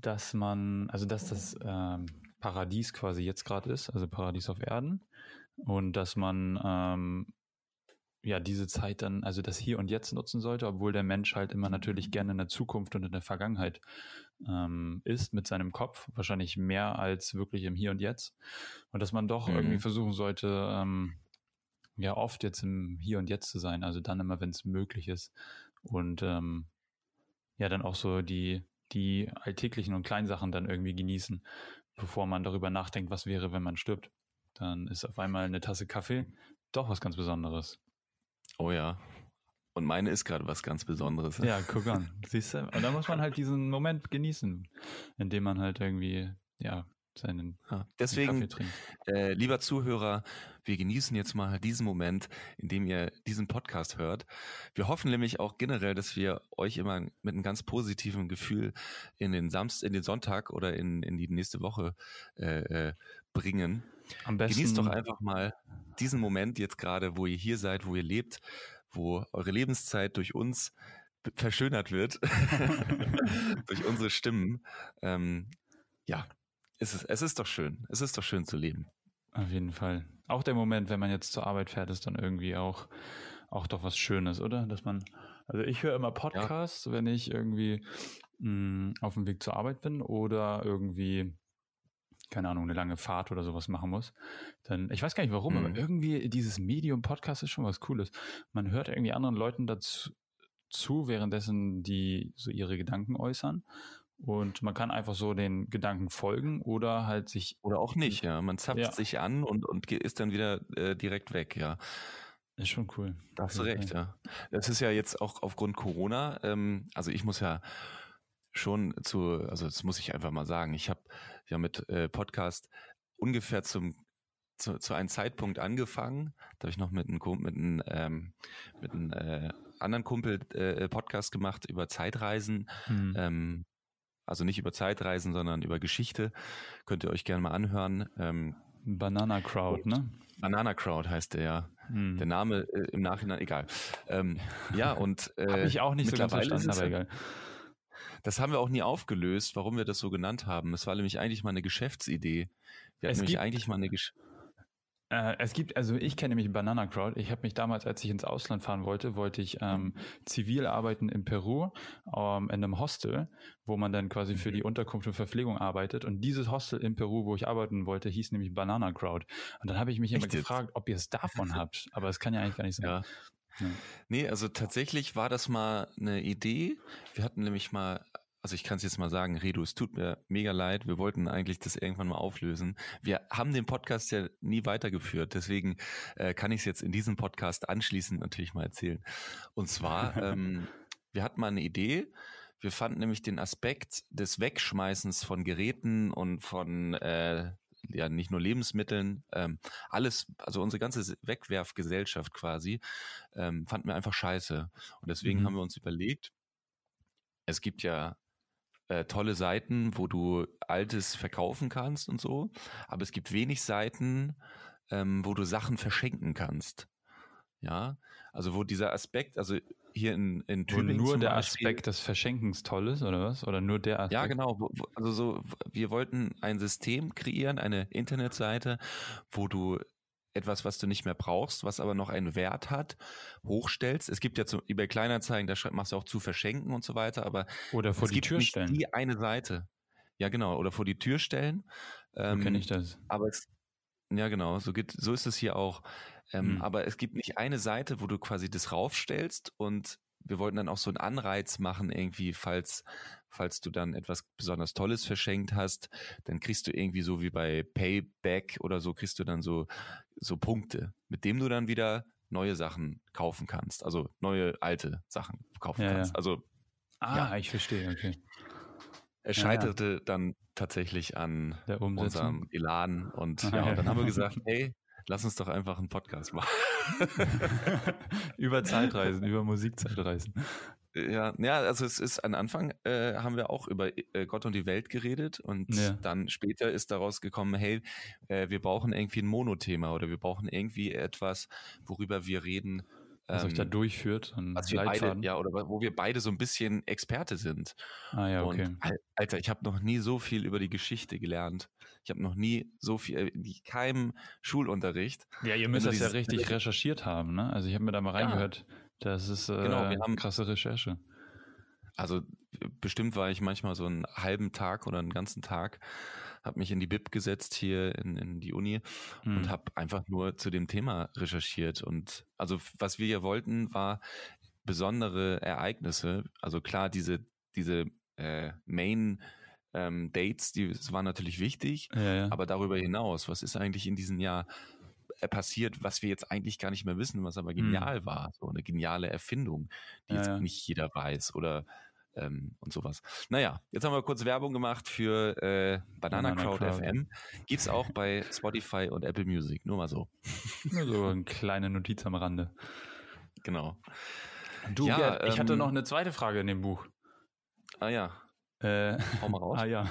dass man, also dass das ähm, Paradies quasi jetzt gerade ist, also Paradies auf Erden und dass man ähm, ja, diese Zeit dann, also das Hier und Jetzt nutzen sollte, obwohl der Mensch halt immer natürlich gerne in der Zukunft und in der Vergangenheit ähm, ist mit seinem Kopf, wahrscheinlich mehr als wirklich im Hier und Jetzt. Und dass man doch mhm. irgendwie versuchen sollte, ähm, ja, oft jetzt im Hier und Jetzt zu sein, also dann immer, wenn es möglich ist. Und ähm, ja, dann auch so die, die alltäglichen und kleinen Sachen dann irgendwie genießen, bevor man darüber nachdenkt, was wäre, wenn man stirbt. Dann ist auf einmal eine Tasse Kaffee doch was ganz Besonderes. Oh ja. Und meine ist gerade was ganz Besonderes. Ja, guck an. Siehst du? Und da muss man halt diesen Moment genießen, in dem man halt irgendwie, ja, seinen ja, deswegen, äh, lieber Zuhörer, wir genießen jetzt mal diesen Moment, in dem ihr diesen Podcast hört. Wir hoffen nämlich auch generell, dass wir euch immer mit einem ganz positiven Gefühl in den Samstag, in den Sonntag oder in, in die nächste Woche äh, äh, bringen. Am besten Genießt doch einfach mal diesen Moment jetzt gerade, wo ihr hier seid, wo ihr lebt, wo eure Lebenszeit durch uns verschönert wird, durch unsere Stimmen. Ähm, ja, ist, es ist doch schön. Es ist doch schön zu leben. Auf jeden Fall. Auch der Moment, wenn man jetzt zur Arbeit fährt, ist dann irgendwie auch, auch doch was Schönes, oder? Dass man, also ich höre immer Podcasts, ja. wenn ich irgendwie mh, hm, auf dem Weg zur Arbeit bin oder irgendwie, keine Ahnung, eine lange Fahrt oder sowas machen muss. Dann, ich weiß gar nicht warum, mhm. aber irgendwie dieses Medium-Podcast ist schon was Cooles. Man hört irgendwie anderen Leuten dazu zu, währenddessen die so ihre Gedanken äußern. Und man kann einfach so den Gedanken folgen oder halt sich. Oder auch nicht, ja. Man zapft ja. sich an und, und ist dann wieder äh, direkt weg, ja. Ist schon cool. Da hast du recht, ja. Das ist ja jetzt auch aufgrund Corona, ähm, also ich muss ja schon zu, also das muss ich einfach mal sagen, ich habe ja mit äh, Podcast ungefähr zum zu, zu einem Zeitpunkt angefangen. Da habe ich noch mit einem, mit einem, ähm, mit einem äh, anderen Kumpel äh, Podcast gemacht über Zeitreisen. Mhm. Ähm, also nicht über Zeitreisen, sondern über Geschichte. Könnt ihr euch gerne mal anhören. Ähm, Banana Crowd, ne? Banana Crowd heißt der ja. Hm. Der Name äh, im Nachhinein egal. Ähm, ja, und äh, habe ich auch nicht so ganz verstanden, aber egal. Das haben wir auch nie aufgelöst, warum wir das so genannt haben. Es war nämlich eigentlich mal eine Geschäftsidee. Wir hatten nämlich eigentlich mal eine Gesch äh, es gibt, also ich kenne nämlich Banana Crowd. Ich habe mich damals, als ich ins Ausland fahren wollte, wollte ich ähm, zivil arbeiten in Peru ähm, in einem Hostel, wo man dann quasi für die mhm. Unterkunft und Verpflegung arbeitet. Und dieses Hostel in Peru, wo ich arbeiten wollte, hieß nämlich Banana Crowd. Und dann habe ich mich immer gefragt, ob ihr es davon habt. Aber es kann ja eigentlich gar nicht sein. Ja. Ja. Nee, also tatsächlich war das mal eine Idee. Wir hatten nämlich mal also ich kann es jetzt mal sagen, Redu, es tut mir mega leid. Wir wollten eigentlich das irgendwann mal auflösen. Wir haben den Podcast ja nie weitergeführt, deswegen äh, kann ich es jetzt in diesem Podcast anschließend natürlich mal erzählen. Und zwar, ähm, wir hatten mal eine Idee. Wir fanden nämlich den Aspekt des Wegschmeißens von Geräten und von äh, ja nicht nur Lebensmitteln, ähm, alles, also unsere ganze Wegwerfgesellschaft quasi, ähm, fanden wir einfach scheiße. Und deswegen mhm. haben wir uns überlegt, es gibt ja äh, tolle Seiten, wo du Altes verkaufen kannst und so, aber es gibt wenig Seiten, ähm, wo du Sachen verschenken kannst. Ja, also wo dieser Aspekt, also hier in, in Tübingen. Wo nur der Beispiel, Aspekt des Verschenkens toll ist, oder was? Oder nur der Aspekt? Ja, genau. Also so, wir wollten ein System kreieren, eine Internetseite, wo du etwas, was du nicht mehr brauchst, was aber noch einen Wert hat, hochstellst. Es gibt ja zum, eBay Kleinanzeigen, da machst du auch zu verschenken und so weiter, aber oder vor die Tür stellen. Die eine Seite. Ja, genau, oder vor die Tür stellen. Ähm, so kenne ich das. Aber es, ja, genau, so geht, so ist es hier auch. Ähm, hm. Aber es gibt nicht eine Seite, wo du quasi das raufstellst und wir wollten dann auch so einen Anreiz machen, irgendwie, falls, falls du dann etwas besonders Tolles verschenkt hast, dann kriegst du irgendwie so wie bei Payback oder so, kriegst du dann so, so Punkte, mit dem du dann wieder neue Sachen kaufen kannst. Also neue, alte Sachen kaufen ja, kannst. Ja. Also. Ah, ja. ich verstehe, okay. Es scheiterte dann tatsächlich an unserem Elan und ja, und dann haben wir gesagt, hey, lass uns doch einfach einen Podcast machen. über Zeitreisen, über Musikzeitreisen. Ja, ja, also es ist am Anfang äh, haben wir auch über äh, Gott und die Welt geredet und ja. dann später ist daraus gekommen, hey, äh, wir brauchen irgendwie ein Monothema oder wir brauchen irgendwie etwas, worüber wir reden. Was ähm, euch da durchführt und was wir beide, ja, oder wo wir beide so ein bisschen Experte sind. Ah ja, okay. Und, Alter, ich habe noch nie so viel über die Geschichte gelernt. Ich habe noch nie so viel, äh, in keinem Schulunterricht. Ja, ihr müsst das ja richtig recherchiert haben, ne? Also ich habe mir da mal reingehört. Ja. Das ist äh, genau, wir haben krasse Recherche. Also bestimmt war ich manchmal so einen halben Tag oder einen ganzen Tag, habe mich in die Bib gesetzt hier in, in die Uni hm. und habe einfach nur zu dem Thema recherchiert. Und also was wir hier wollten, war besondere Ereignisse. Also klar, diese, diese äh, Main ähm, Dates, die das waren natürlich wichtig, ja, ja. aber darüber hinaus, was ist eigentlich in diesem Jahr äh, passiert, was wir jetzt eigentlich gar nicht mehr wissen, was aber hm. genial mhm. war. So eine geniale Erfindung, die ja, jetzt nicht jeder weiß. Oder ähm, und sowas. Naja, jetzt haben wir kurz Werbung gemacht für äh, Banana, Banana Crowd, Crowd FM. Gibt's auch bei Spotify und Apple Music, nur mal so. Nur so eine kleine Notiz am Rande. Genau. Du, ja, Gerd, ich ähm, hatte noch eine zweite Frage in dem Buch. Ah ja. Äh, Hau mal raus. ah ja.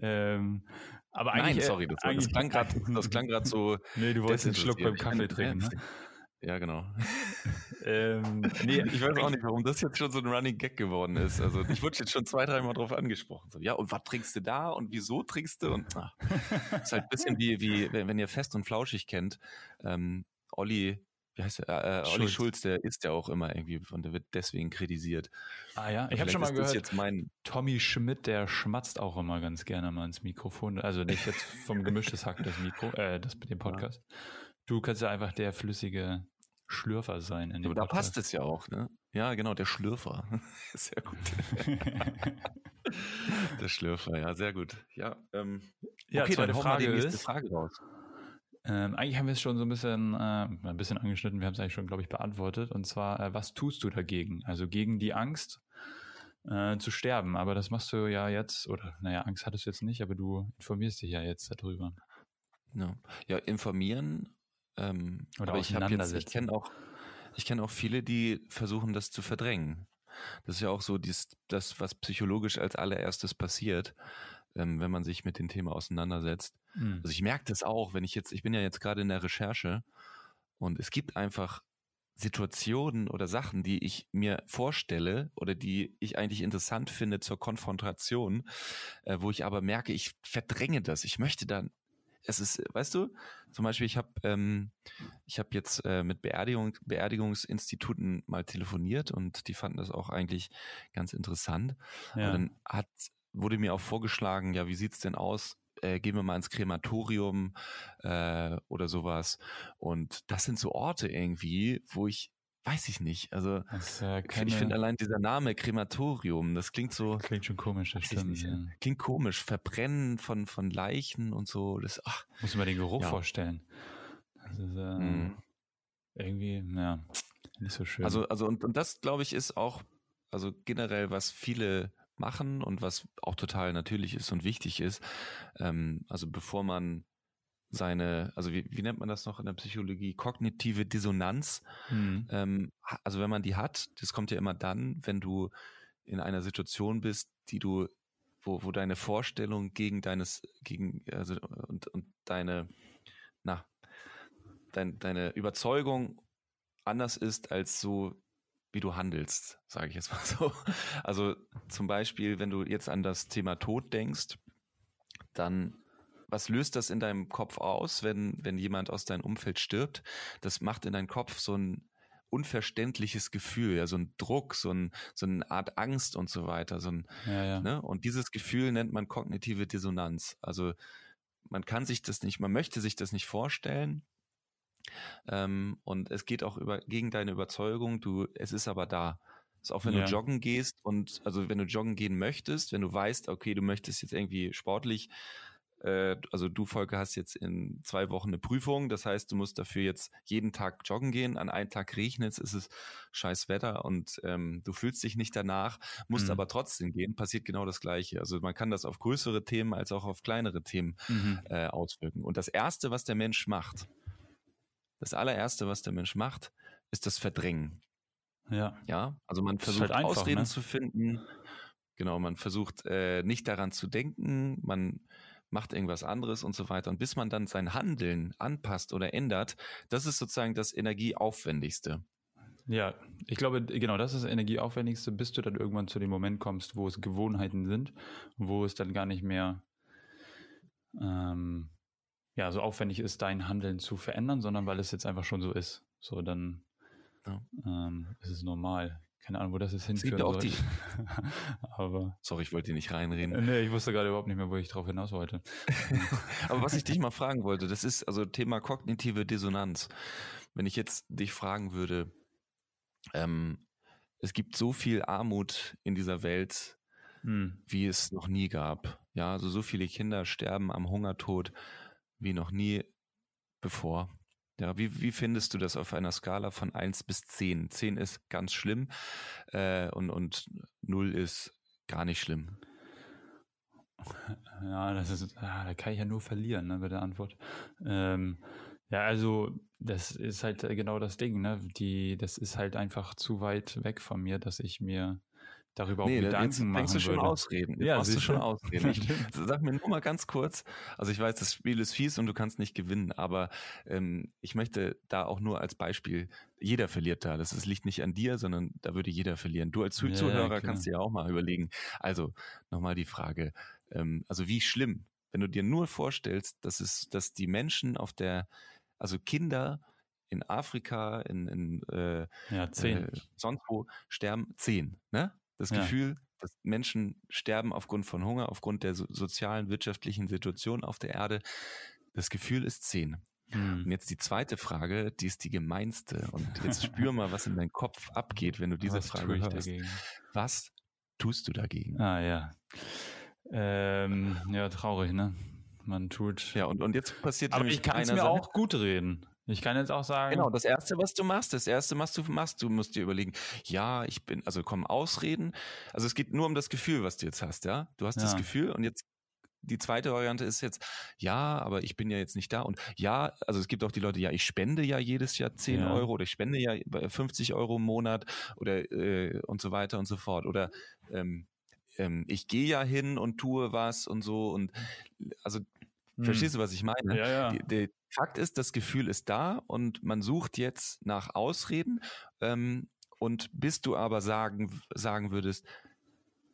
ähm, aber eigentlich, Nein, äh, sorry, das, das klang gerade so. Nee, du wolltest einen Schluck beim Kaffee trinken. Ne? Ja, genau. ähm, nee, ich weiß auch nicht, warum das jetzt schon so ein Running Gag geworden ist. Also ich wurde jetzt schon zwei, dreimal drauf angesprochen. So, ja, und was trinkst du da und wieso trinkst du? Und ach, ist halt ein bisschen wie, wie wenn ihr fest und flauschig kennt. Ähm, Olli, wie heißt der? Äh, äh Olli Schulz. Schulz, der isst ja auch immer irgendwie und der wird deswegen kritisiert. Ah ja, ich habe schon mal gehört, jetzt mein Tommy Schmidt, der schmatzt auch immer ganz gerne mal ins Mikrofon. Also nicht jetzt vom gemischtes Hack das Mikro, äh, das mit dem Podcast. Ja. Du kannst ja einfach der flüssige Schlürfer sein. In dem da passt es ja auch, ne? Ja, genau, der Schlürfer. sehr gut. der Schlürfer, ja, sehr gut. Ja, ähm, ja okay, dann Frage mal die nächste ist, Frage raus. Ähm, eigentlich haben wir es schon so ein bisschen, äh, ein bisschen angeschnitten, wir haben es eigentlich schon, glaube ich, beantwortet. Und zwar, äh, was tust du dagegen? Also gegen die Angst äh, zu sterben. Aber das machst du ja jetzt, oder naja, Angst hattest du jetzt nicht, aber du informierst dich ja jetzt darüber. Ja, ja informieren ähm, Oder aber ich habe jetzt, ich kenne auch, ich kenne auch viele, die versuchen, das zu verdrängen. Das ist ja auch so dies, das, was psychologisch als allererstes passiert, ähm, wenn man sich mit dem Thema auseinandersetzt. Mhm. Also ich merke das auch, wenn ich jetzt, ich bin ja jetzt gerade in der Recherche und es gibt einfach Situationen oder Sachen, die ich mir vorstelle oder die ich eigentlich interessant finde zur Konfrontation, äh, wo ich aber merke, ich verdränge das. Ich möchte dann es ist, weißt du, zum Beispiel, ich habe ähm, ich habe jetzt äh, mit Beerdigung, Beerdigungsinstituten mal telefoniert und die fanden das auch eigentlich ganz interessant. Ja. Und dann hat, wurde mir auch vorgeschlagen, ja, wie sieht's denn aus? Äh, gehen wir mal ins Krematorium äh, oder sowas. Und das sind so Orte irgendwie, wo ich Weiß ich nicht. Also ja keine... ich finde allein dieser Name Krematorium, das klingt so. Klingt schon komisch, das stimmt. Nicht, ja. Klingt komisch. Verbrennen von, von Leichen und so. Das, ach, Muss man den Geruch ja. vorstellen. Das ist äh, mhm. irgendwie, ja, nicht so schön. Also, also und, und das, glaube ich, ist auch, also generell, was viele machen und was auch total natürlich ist und wichtig ist. Ähm, also bevor man seine, also wie, wie nennt man das noch in der Psychologie, kognitive Dissonanz. Mhm. Ähm, also wenn man die hat, das kommt ja immer dann, wenn du in einer Situation bist, die du, wo, wo deine Vorstellung gegen deines, gegen, also und, und deine, na, dein, deine Überzeugung anders ist als so, wie du handelst, sage ich jetzt mal so. Also zum Beispiel, wenn du jetzt an das Thema Tod denkst, dann was löst das in deinem Kopf aus, wenn, wenn jemand aus deinem Umfeld stirbt? Das macht in deinem Kopf so ein unverständliches Gefühl, ja, so ein Druck, so, ein, so eine Art Angst und so weiter. So ein, ja, ja. Ne? Und dieses Gefühl nennt man kognitive Dissonanz. Also man kann sich das nicht, man möchte sich das nicht vorstellen. Ähm, und es geht auch über, gegen deine Überzeugung, du, es ist aber da. Also auch wenn ja. du joggen gehst und also wenn du joggen gehen möchtest, wenn du weißt, okay, du möchtest jetzt irgendwie sportlich äh, also du, Volker, hast jetzt in zwei Wochen eine Prüfung. Das heißt, du musst dafür jetzt jeden Tag joggen gehen. An einem Tag regnet es, ist es scheiß Wetter und ähm, du fühlst dich nicht danach, musst mhm. aber trotzdem gehen. Passiert genau das Gleiche. Also man kann das auf größere Themen als auch auf kleinere Themen mhm. äh, auswirken. Und das Erste, was der Mensch macht, das allererste, was der Mensch macht, ist das Verdrängen. Ja. Ja, also man versucht halt einfach, Ausreden ne? zu finden. Genau, man versucht äh, nicht daran zu denken. Man macht irgendwas anderes und so weiter. Und bis man dann sein Handeln anpasst oder ändert, das ist sozusagen das Energieaufwendigste. Ja, ich glaube, genau, das ist das Energieaufwendigste, bis du dann irgendwann zu dem Moment kommst, wo es Gewohnheiten sind, wo es dann gar nicht mehr ähm, ja, so aufwendig ist, dein Handeln zu verändern, sondern weil es jetzt einfach schon so ist. So, dann ja. ähm, ist es normal. Keine Ahnung, wo das jetzt hinführen soll. Die Aber Sorry, ich wollte dir nicht reinreden. Äh, nee, ich wusste gerade überhaupt nicht mehr, wo ich drauf hinaus wollte. Aber was ich dich mal fragen wollte, das ist also Thema kognitive Dissonanz. Wenn ich jetzt dich fragen würde, ähm, es gibt so viel Armut in dieser Welt, hm. wie es noch nie gab. Ja, also so viele Kinder sterben am Hungertod wie noch nie bevor. Ja, wie, wie findest du das auf einer Skala von 1 bis 10? 10 ist ganz schlimm äh, und, und 0 ist gar nicht schlimm. Ja, das ist, ah, da kann ich ja nur verlieren ne, bei der Antwort. Ähm, ja, also das ist halt genau das Ding, ne? Die, das ist halt einfach zu weit weg von mir, dass ich mir darüber nee, auch Gedanken jetzt machen du schon würde. ausreden. Jetzt ja, machst du schon ausreden. Ich, sag mir nur mal ganz kurz, also ich weiß, das Spiel ist fies und du kannst nicht gewinnen, aber ähm, ich möchte da auch nur als Beispiel, jeder verliert da. Das ist, liegt nicht an dir, sondern da würde jeder verlieren. Du als ja, Zuhörer kannst dir ja auch mal überlegen. Also nochmal die Frage, ähm, also wie schlimm, wenn du dir nur vorstellst, dass es, dass die Menschen auf der, also Kinder in Afrika, in, in äh, ja, zehn. Äh, sonst wo sterben, zehn, ne? Das ja. Gefühl, dass Menschen sterben aufgrund von Hunger, aufgrund der so sozialen, wirtschaftlichen Situation auf der Erde. Das Gefühl ist zehn. Hm. Und jetzt die zweite Frage, die ist die gemeinste. Und jetzt spür mal, was in deinem Kopf abgeht, wenn du diese was Frage hörst. Dagegen? Was tust du dagegen? Ah ja. Ähm, ja, traurig, ne? Man tut. Ja, und, und jetzt passiert Aber ich kann es mir Sache. auch gut reden. Ich kann jetzt auch sagen. Genau, das erste, was du machst, das erste, was du machst, du musst dir überlegen, ja, ich bin, also kommen Ausreden. Also es geht nur um das Gefühl, was du jetzt hast, ja. Du hast ja. das Gefühl und jetzt die zweite Variante ist jetzt, ja, aber ich bin ja jetzt nicht da. Und ja, also es gibt auch die Leute, ja, ich spende ja jedes Jahr 10 ja. Euro oder ich spende ja 50 Euro im Monat oder äh, und so weiter und so fort. Oder ähm, ähm, ich gehe ja hin und tue was und so. Und also hm. verstehst du, was ich meine? Ja, ja. Die, die, Fakt ist, das Gefühl ist da und man sucht jetzt nach Ausreden. Ähm, und bis du aber sagen, sagen würdest,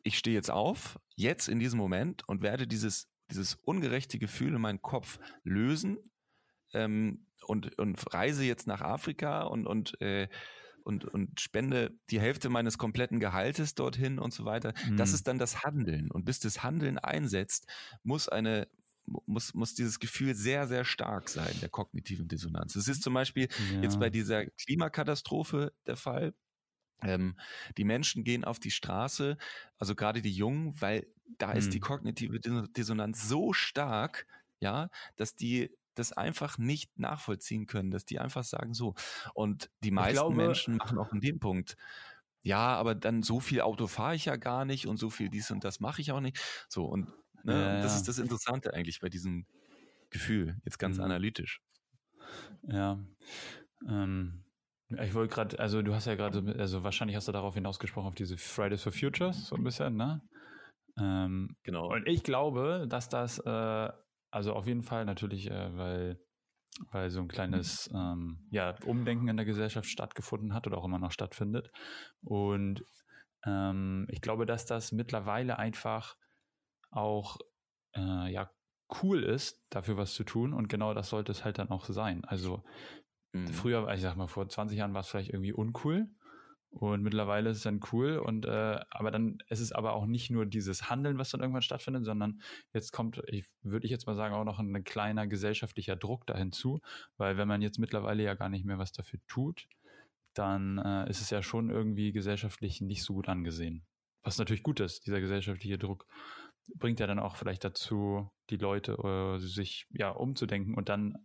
ich stehe jetzt auf, jetzt in diesem Moment und werde dieses, dieses ungerechte Gefühl in meinem Kopf lösen ähm, und, und reise jetzt nach Afrika und, und, äh, und, und spende die Hälfte meines kompletten Gehaltes dorthin und so weiter. Mhm. Das ist dann das Handeln. Und bis das Handeln einsetzt, muss eine, muss, muss dieses Gefühl sehr, sehr stark sein, der kognitiven Dissonanz. Es ist zum Beispiel ja. jetzt bei dieser Klimakatastrophe der Fall. Ähm, die Menschen gehen auf die Straße, also gerade die Jungen, weil da hm. ist die hm. kognitive Dissonanz so stark, ja, dass die das einfach nicht nachvollziehen können, dass die einfach sagen so. Und die meisten glaube, Menschen machen auch in dem Punkt, ja, aber dann so viel Auto fahre ich ja gar nicht und so viel dies und das mache ich auch nicht. So, und Ne? Ja, das ist das Interessante eigentlich bei diesem Gefühl, jetzt ganz mhm. analytisch. Ja. Ähm, ich wollte gerade, also du hast ja gerade, also wahrscheinlich hast du darauf hinausgesprochen, auf diese Fridays for Futures, so ein bisschen, ne? Ähm, genau. Und ich glaube, dass das, äh, also auf jeden Fall natürlich, äh, weil, weil so ein kleines ähm, ja, Umdenken in der Gesellschaft stattgefunden hat oder auch immer noch stattfindet. Und ähm, ich glaube, dass das mittlerweile einfach auch äh, ja cool ist, dafür was zu tun und genau das sollte es halt dann auch sein. Also mhm. früher, ich sag mal, vor 20 Jahren war es vielleicht irgendwie uncool und mittlerweile ist es dann cool und äh, aber dann ist es aber auch nicht nur dieses Handeln, was dann irgendwann stattfindet, sondern jetzt kommt, ich würde ich jetzt mal sagen, auch noch ein kleiner gesellschaftlicher Druck da hinzu, weil wenn man jetzt mittlerweile ja gar nicht mehr was dafür tut, dann äh, ist es ja schon irgendwie gesellschaftlich nicht so gut angesehen. Was natürlich gut ist, dieser gesellschaftliche Druck bringt ja dann auch vielleicht dazu, die Leute äh, sich ja umzudenken und dann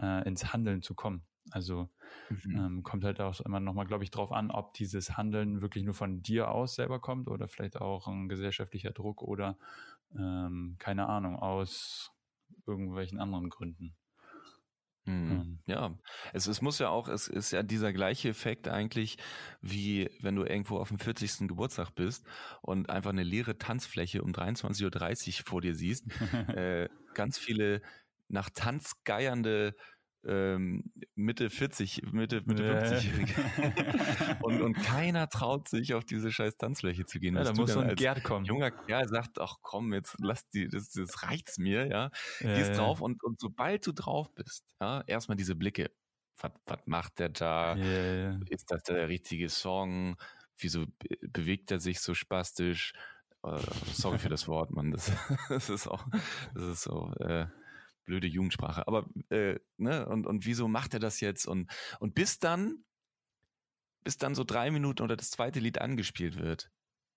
äh, ins Handeln zu kommen. Also mhm. ähm, kommt halt auch immer nochmal, glaube ich, drauf an, ob dieses Handeln wirklich nur von dir aus selber kommt oder vielleicht auch ein gesellschaftlicher Druck oder ähm, keine Ahnung, aus irgendwelchen anderen Gründen. Mhm. Ähm. Ja, es, es muss ja auch, es ist ja dieser gleiche Effekt eigentlich, wie wenn du irgendwo auf dem 40. Geburtstag bist und einfach eine leere Tanzfläche um 23.30 Uhr vor dir siehst. äh, ganz viele nach Tanz geiernde ähm, Mitte 40, Mitte, Mitte ja. 50 und, und keiner traut sich auf diese scheiß Tanzfläche zu gehen. Ja, da muss so ein Gerd kommen. Junger Kerl sagt, ach komm, jetzt lass die, das, das reicht's mir, ja. ja Gehst drauf und, und sobald du drauf bist, ja, erstmal diese Blicke. Was, was macht der da? Ist das der richtige Song? Wieso bewegt er sich so spastisch? Uh, sorry für das Wort, Mann. Das, das ist auch, das ist so, äh, blöde Jugendsprache. Aber äh, ne, und, und wieso macht er das jetzt? Und, und bis dann, bis dann so drei Minuten oder das zweite Lied angespielt wird,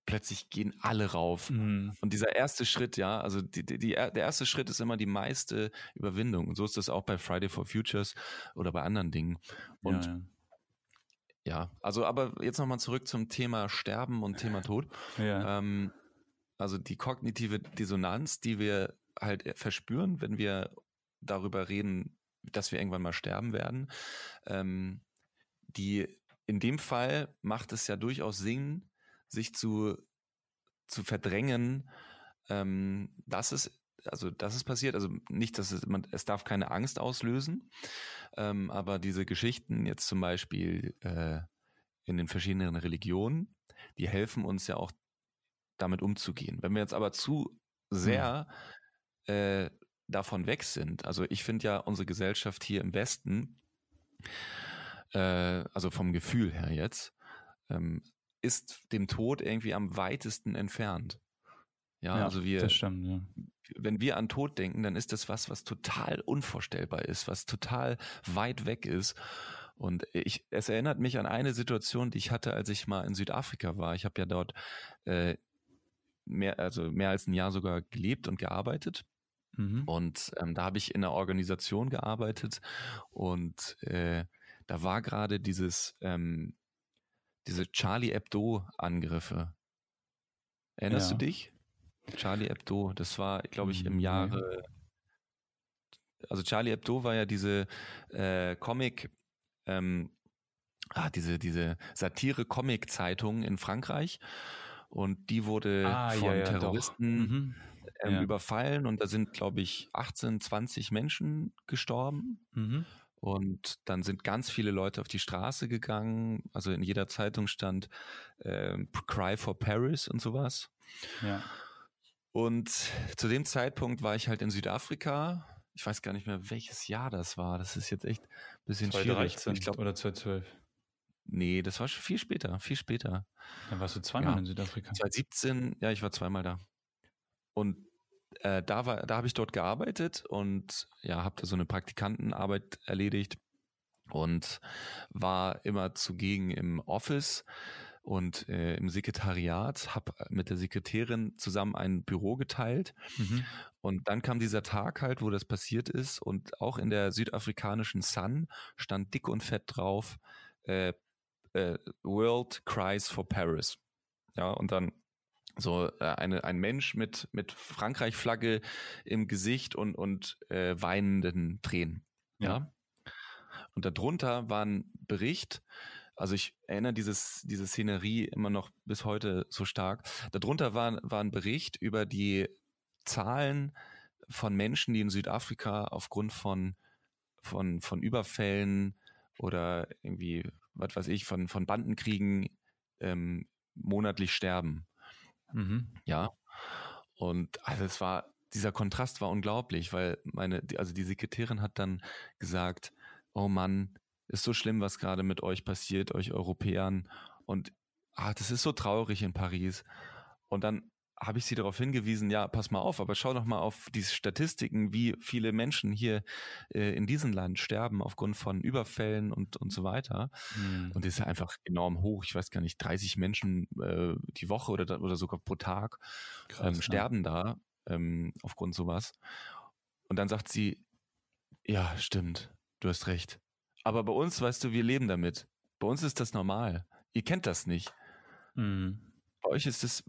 plötzlich gehen alle rauf. Mhm. Und dieser erste Schritt, ja, also die, die, die, der erste Schritt ist immer die meiste Überwindung. Und so ist das auch bei Friday for Futures oder bei anderen Dingen. Und ja, ja. ja also aber jetzt nochmal zurück zum Thema Sterben und Thema Tod. Ja. Ähm, also die kognitive Dissonanz, die wir halt verspüren, wenn wir darüber reden, dass wir irgendwann mal sterben werden, ähm, die in dem Fall macht es ja durchaus Sinn, sich zu, zu verdrängen, ähm, dass es also das ist passiert, also nicht, dass es, man, es darf keine Angst auslösen, ähm, aber diese Geschichten jetzt zum Beispiel äh, in den verschiedenen Religionen, die helfen uns ja auch damit umzugehen. Wenn wir jetzt aber zu sehr mhm. äh, davon weg sind, also ich finde ja unsere Gesellschaft hier im Westen, äh, also vom Gefühl her jetzt, ähm, ist dem Tod irgendwie am weitesten entfernt. Ja, ja also wir, das stimmt, ja. wenn wir an Tod denken, dann ist das was, was total unvorstellbar ist, was total weit weg ist. Und ich, es erinnert mich an eine Situation, die ich hatte, als ich mal in Südafrika war. Ich habe ja dort äh, mehr, also mehr als ein Jahr sogar gelebt und gearbeitet. Mhm. Und ähm, da habe ich in einer Organisation gearbeitet und äh, da war gerade dieses ähm, diese Charlie Hebdo-Angriffe. Erinnerst ja. du dich? Charlie Hebdo, das war, glaube ich, im Jahre. Also Charlie Hebdo war ja diese äh, Comic, ähm, ah, diese, diese Satire-Comic-Zeitung in Frankreich. Und die wurde ah, von ja, ja, Terroristen ähm, überfallen und da sind, glaube ich, 18, 20 Menschen gestorben. Mhm. Und dann sind ganz viele Leute auf die Straße gegangen. Also in jeder Zeitung stand äh, Cry for Paris und sowas. Ja. Und zu dem Zeitpunkt war ich halt in Südafrika. Ich weiß gar nicht mehr, welches Jahr das war. Das ist jetzt echt ein bisschen 2013 schwierig. Ich glaub, oder 2012. Nee, das war schon viel später, viel später. Dann warst du zweimal ja. in Südafrika. 2017, ja, ich war zweimal da. Und äh, da war, da habe ich dort gearbeitet und ja, habe da so eine Praktikantenarbeit erledigt und war immer zugegen im Office und äh, im Sekretariat, habe mit der Sekretärin zusammen ein Büro geteilt. Mhm. Und dann kam dieser Tag halt, wo das passiert ist. Und auch in der südafrikanischen Sun stand dick und fett drauf, äh, äh, World Cries for Paris. Ja, und dann so äh, eine, ein Mensch mit, mit Frankreich-Flagge im Gesicht und, und äh, weinenden Tränen. Ja. ja. Und darunter war ein Bericht, also ich erinnere dieses, diese Szenerie immer noch bis heute so stark. Darunter war, war ein Bericht über die Zahlen von Menschen, die in Südafrika aufgrund von, von, von Überfällen oder irgendwie, was weiß ich, von, von Bandenkriegen ähm, monatlich sterben. Mhm. Ja. Und also es war, dieser Kontrast war unglaublich, weil meine, also die Sekretärin hat dann gesagt, oh Mann, ist so schlimm, was gerade mit euch passiert, euch Europäern. Und ah, das ist so traurig in Paris. Und dann habe ich sie darauf hingewiesen, ja, pass mal auf, aber schau doch mal auf die Statistiken, wie viele Menschen hier äh, in diesem Land sterben aufgrund von Überfällen und, und so weiter. Mhm. Und das ist ja einfach enorm hoch. Ich weiß gar nicht, 30 Menschen äh, die Woche oder, oder sogar pro Tag Krass, ähm, sterben ja. da ähm, aufgrund sowas. Und dann sagt sie, ja, stimmt, du hast recht. Aber bei uns, weißt du, wir leben damit. Bei uns ist das normal. Ihr kennt das nicht. Mhm. Bei euch ist es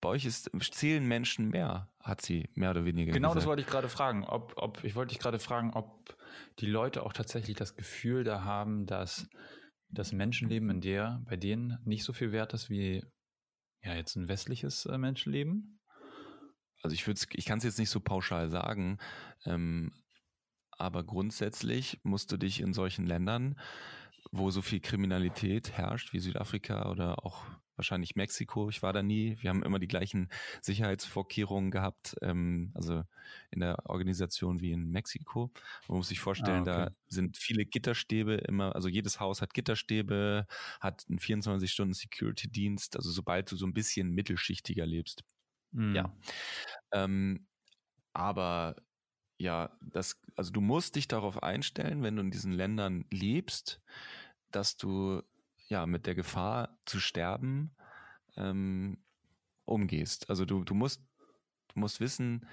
bei euch ist, zählen Menschen mehr, hat sie mehr oder weniger Genau gesagt. das wollte ich gerade fragen. Ob, ob, ich wollte dich gerade fragen, ob die Leute auch tatsächlich das Gefühl da haben, dass das Menschenleben in der, bei denen nicht so viel wert ist wie ja jetzt ein westliches äh, Menschenleben? Also ich würde ich kann es jetzt nicht so pauschal sagen, ähm, aber grundsätzlich musst du dich in solchen Ländern, wo so viel Kriminalität herrscht wie Südafrika oder auch wahrscheinlich Mexiko. Ich war da nie. Wir haben immer die gleichen Sicherheitsvorkehrungen gehabt, ähm, also in der Organisation wie in Mexiko. Man muss sich vorstellen, ah, okay. da sind viele Gitterstäbe immer, also jedes Haus hat Gitterstäbe, hat einen 24-Stunden-Security-Dienst, also sobald du so ein bisschen mittelschichtiger lebst. Mhm. Ja. Ähm, aber ja, das, also du musst dich darauf einstellen, wenn du in diesen Ländern lebst, dass du ja mit der Gefahr zu sterben ähm, umgehst. Also du, du musst, du musst wissen,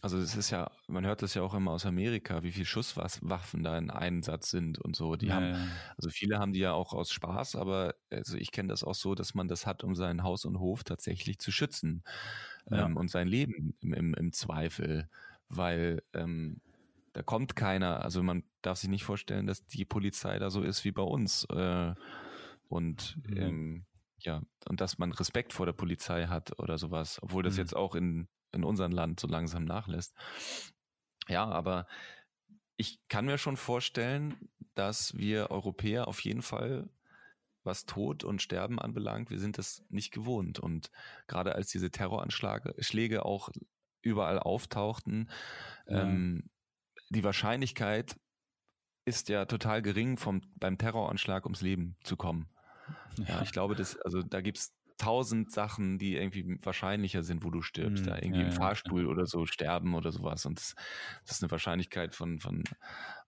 also es ist ja, man hört das ja auch immer aus Amerika, wie viel Schusswaffen da in Einsatz sind und so. Die ja, haben, also viele haben die ja auch aus Spaß, aber also ich kenne das auch so, dass man das hat, um sein Haus und Hof tatsächlich zu schützen ja. ähm, und sein Leben im, im, im Zweifel, weil ähm, da kommt keiner. Also man darf sich nicht vorstellen, dass die Polizei da so ist wie bei uns. Äh, und mhm. ähm, ja, und dass man Respekt vor der Polizei hat oder sowas, obwohl das mhm. jetzt auch in, in unserem Land so langsam nachlässt. Ja, aber ich kann mir schon vorstellen, dass wir Europäer auf jeden Fall, was Tod und Sterben anbelangt, wir sind das nicht gewohnt. Und gerade als diese Terroranschläge auch überall auftauchten, ja. ähm, die Wahrscheinlichkeit ist ja total gering, vom, beim Terroranschlag ums Leben zu kommen. Ja, ich glaube, das, also da gibt's tausend Sachen, die irgendwie wahrscheinlicher sind, wo du stirbst. Mhm, da irgendwie ja, im Fahrstuhl ja. oder so sterben oder sowas. Und das, das, ist eine Wahrscheinlichkeit von, von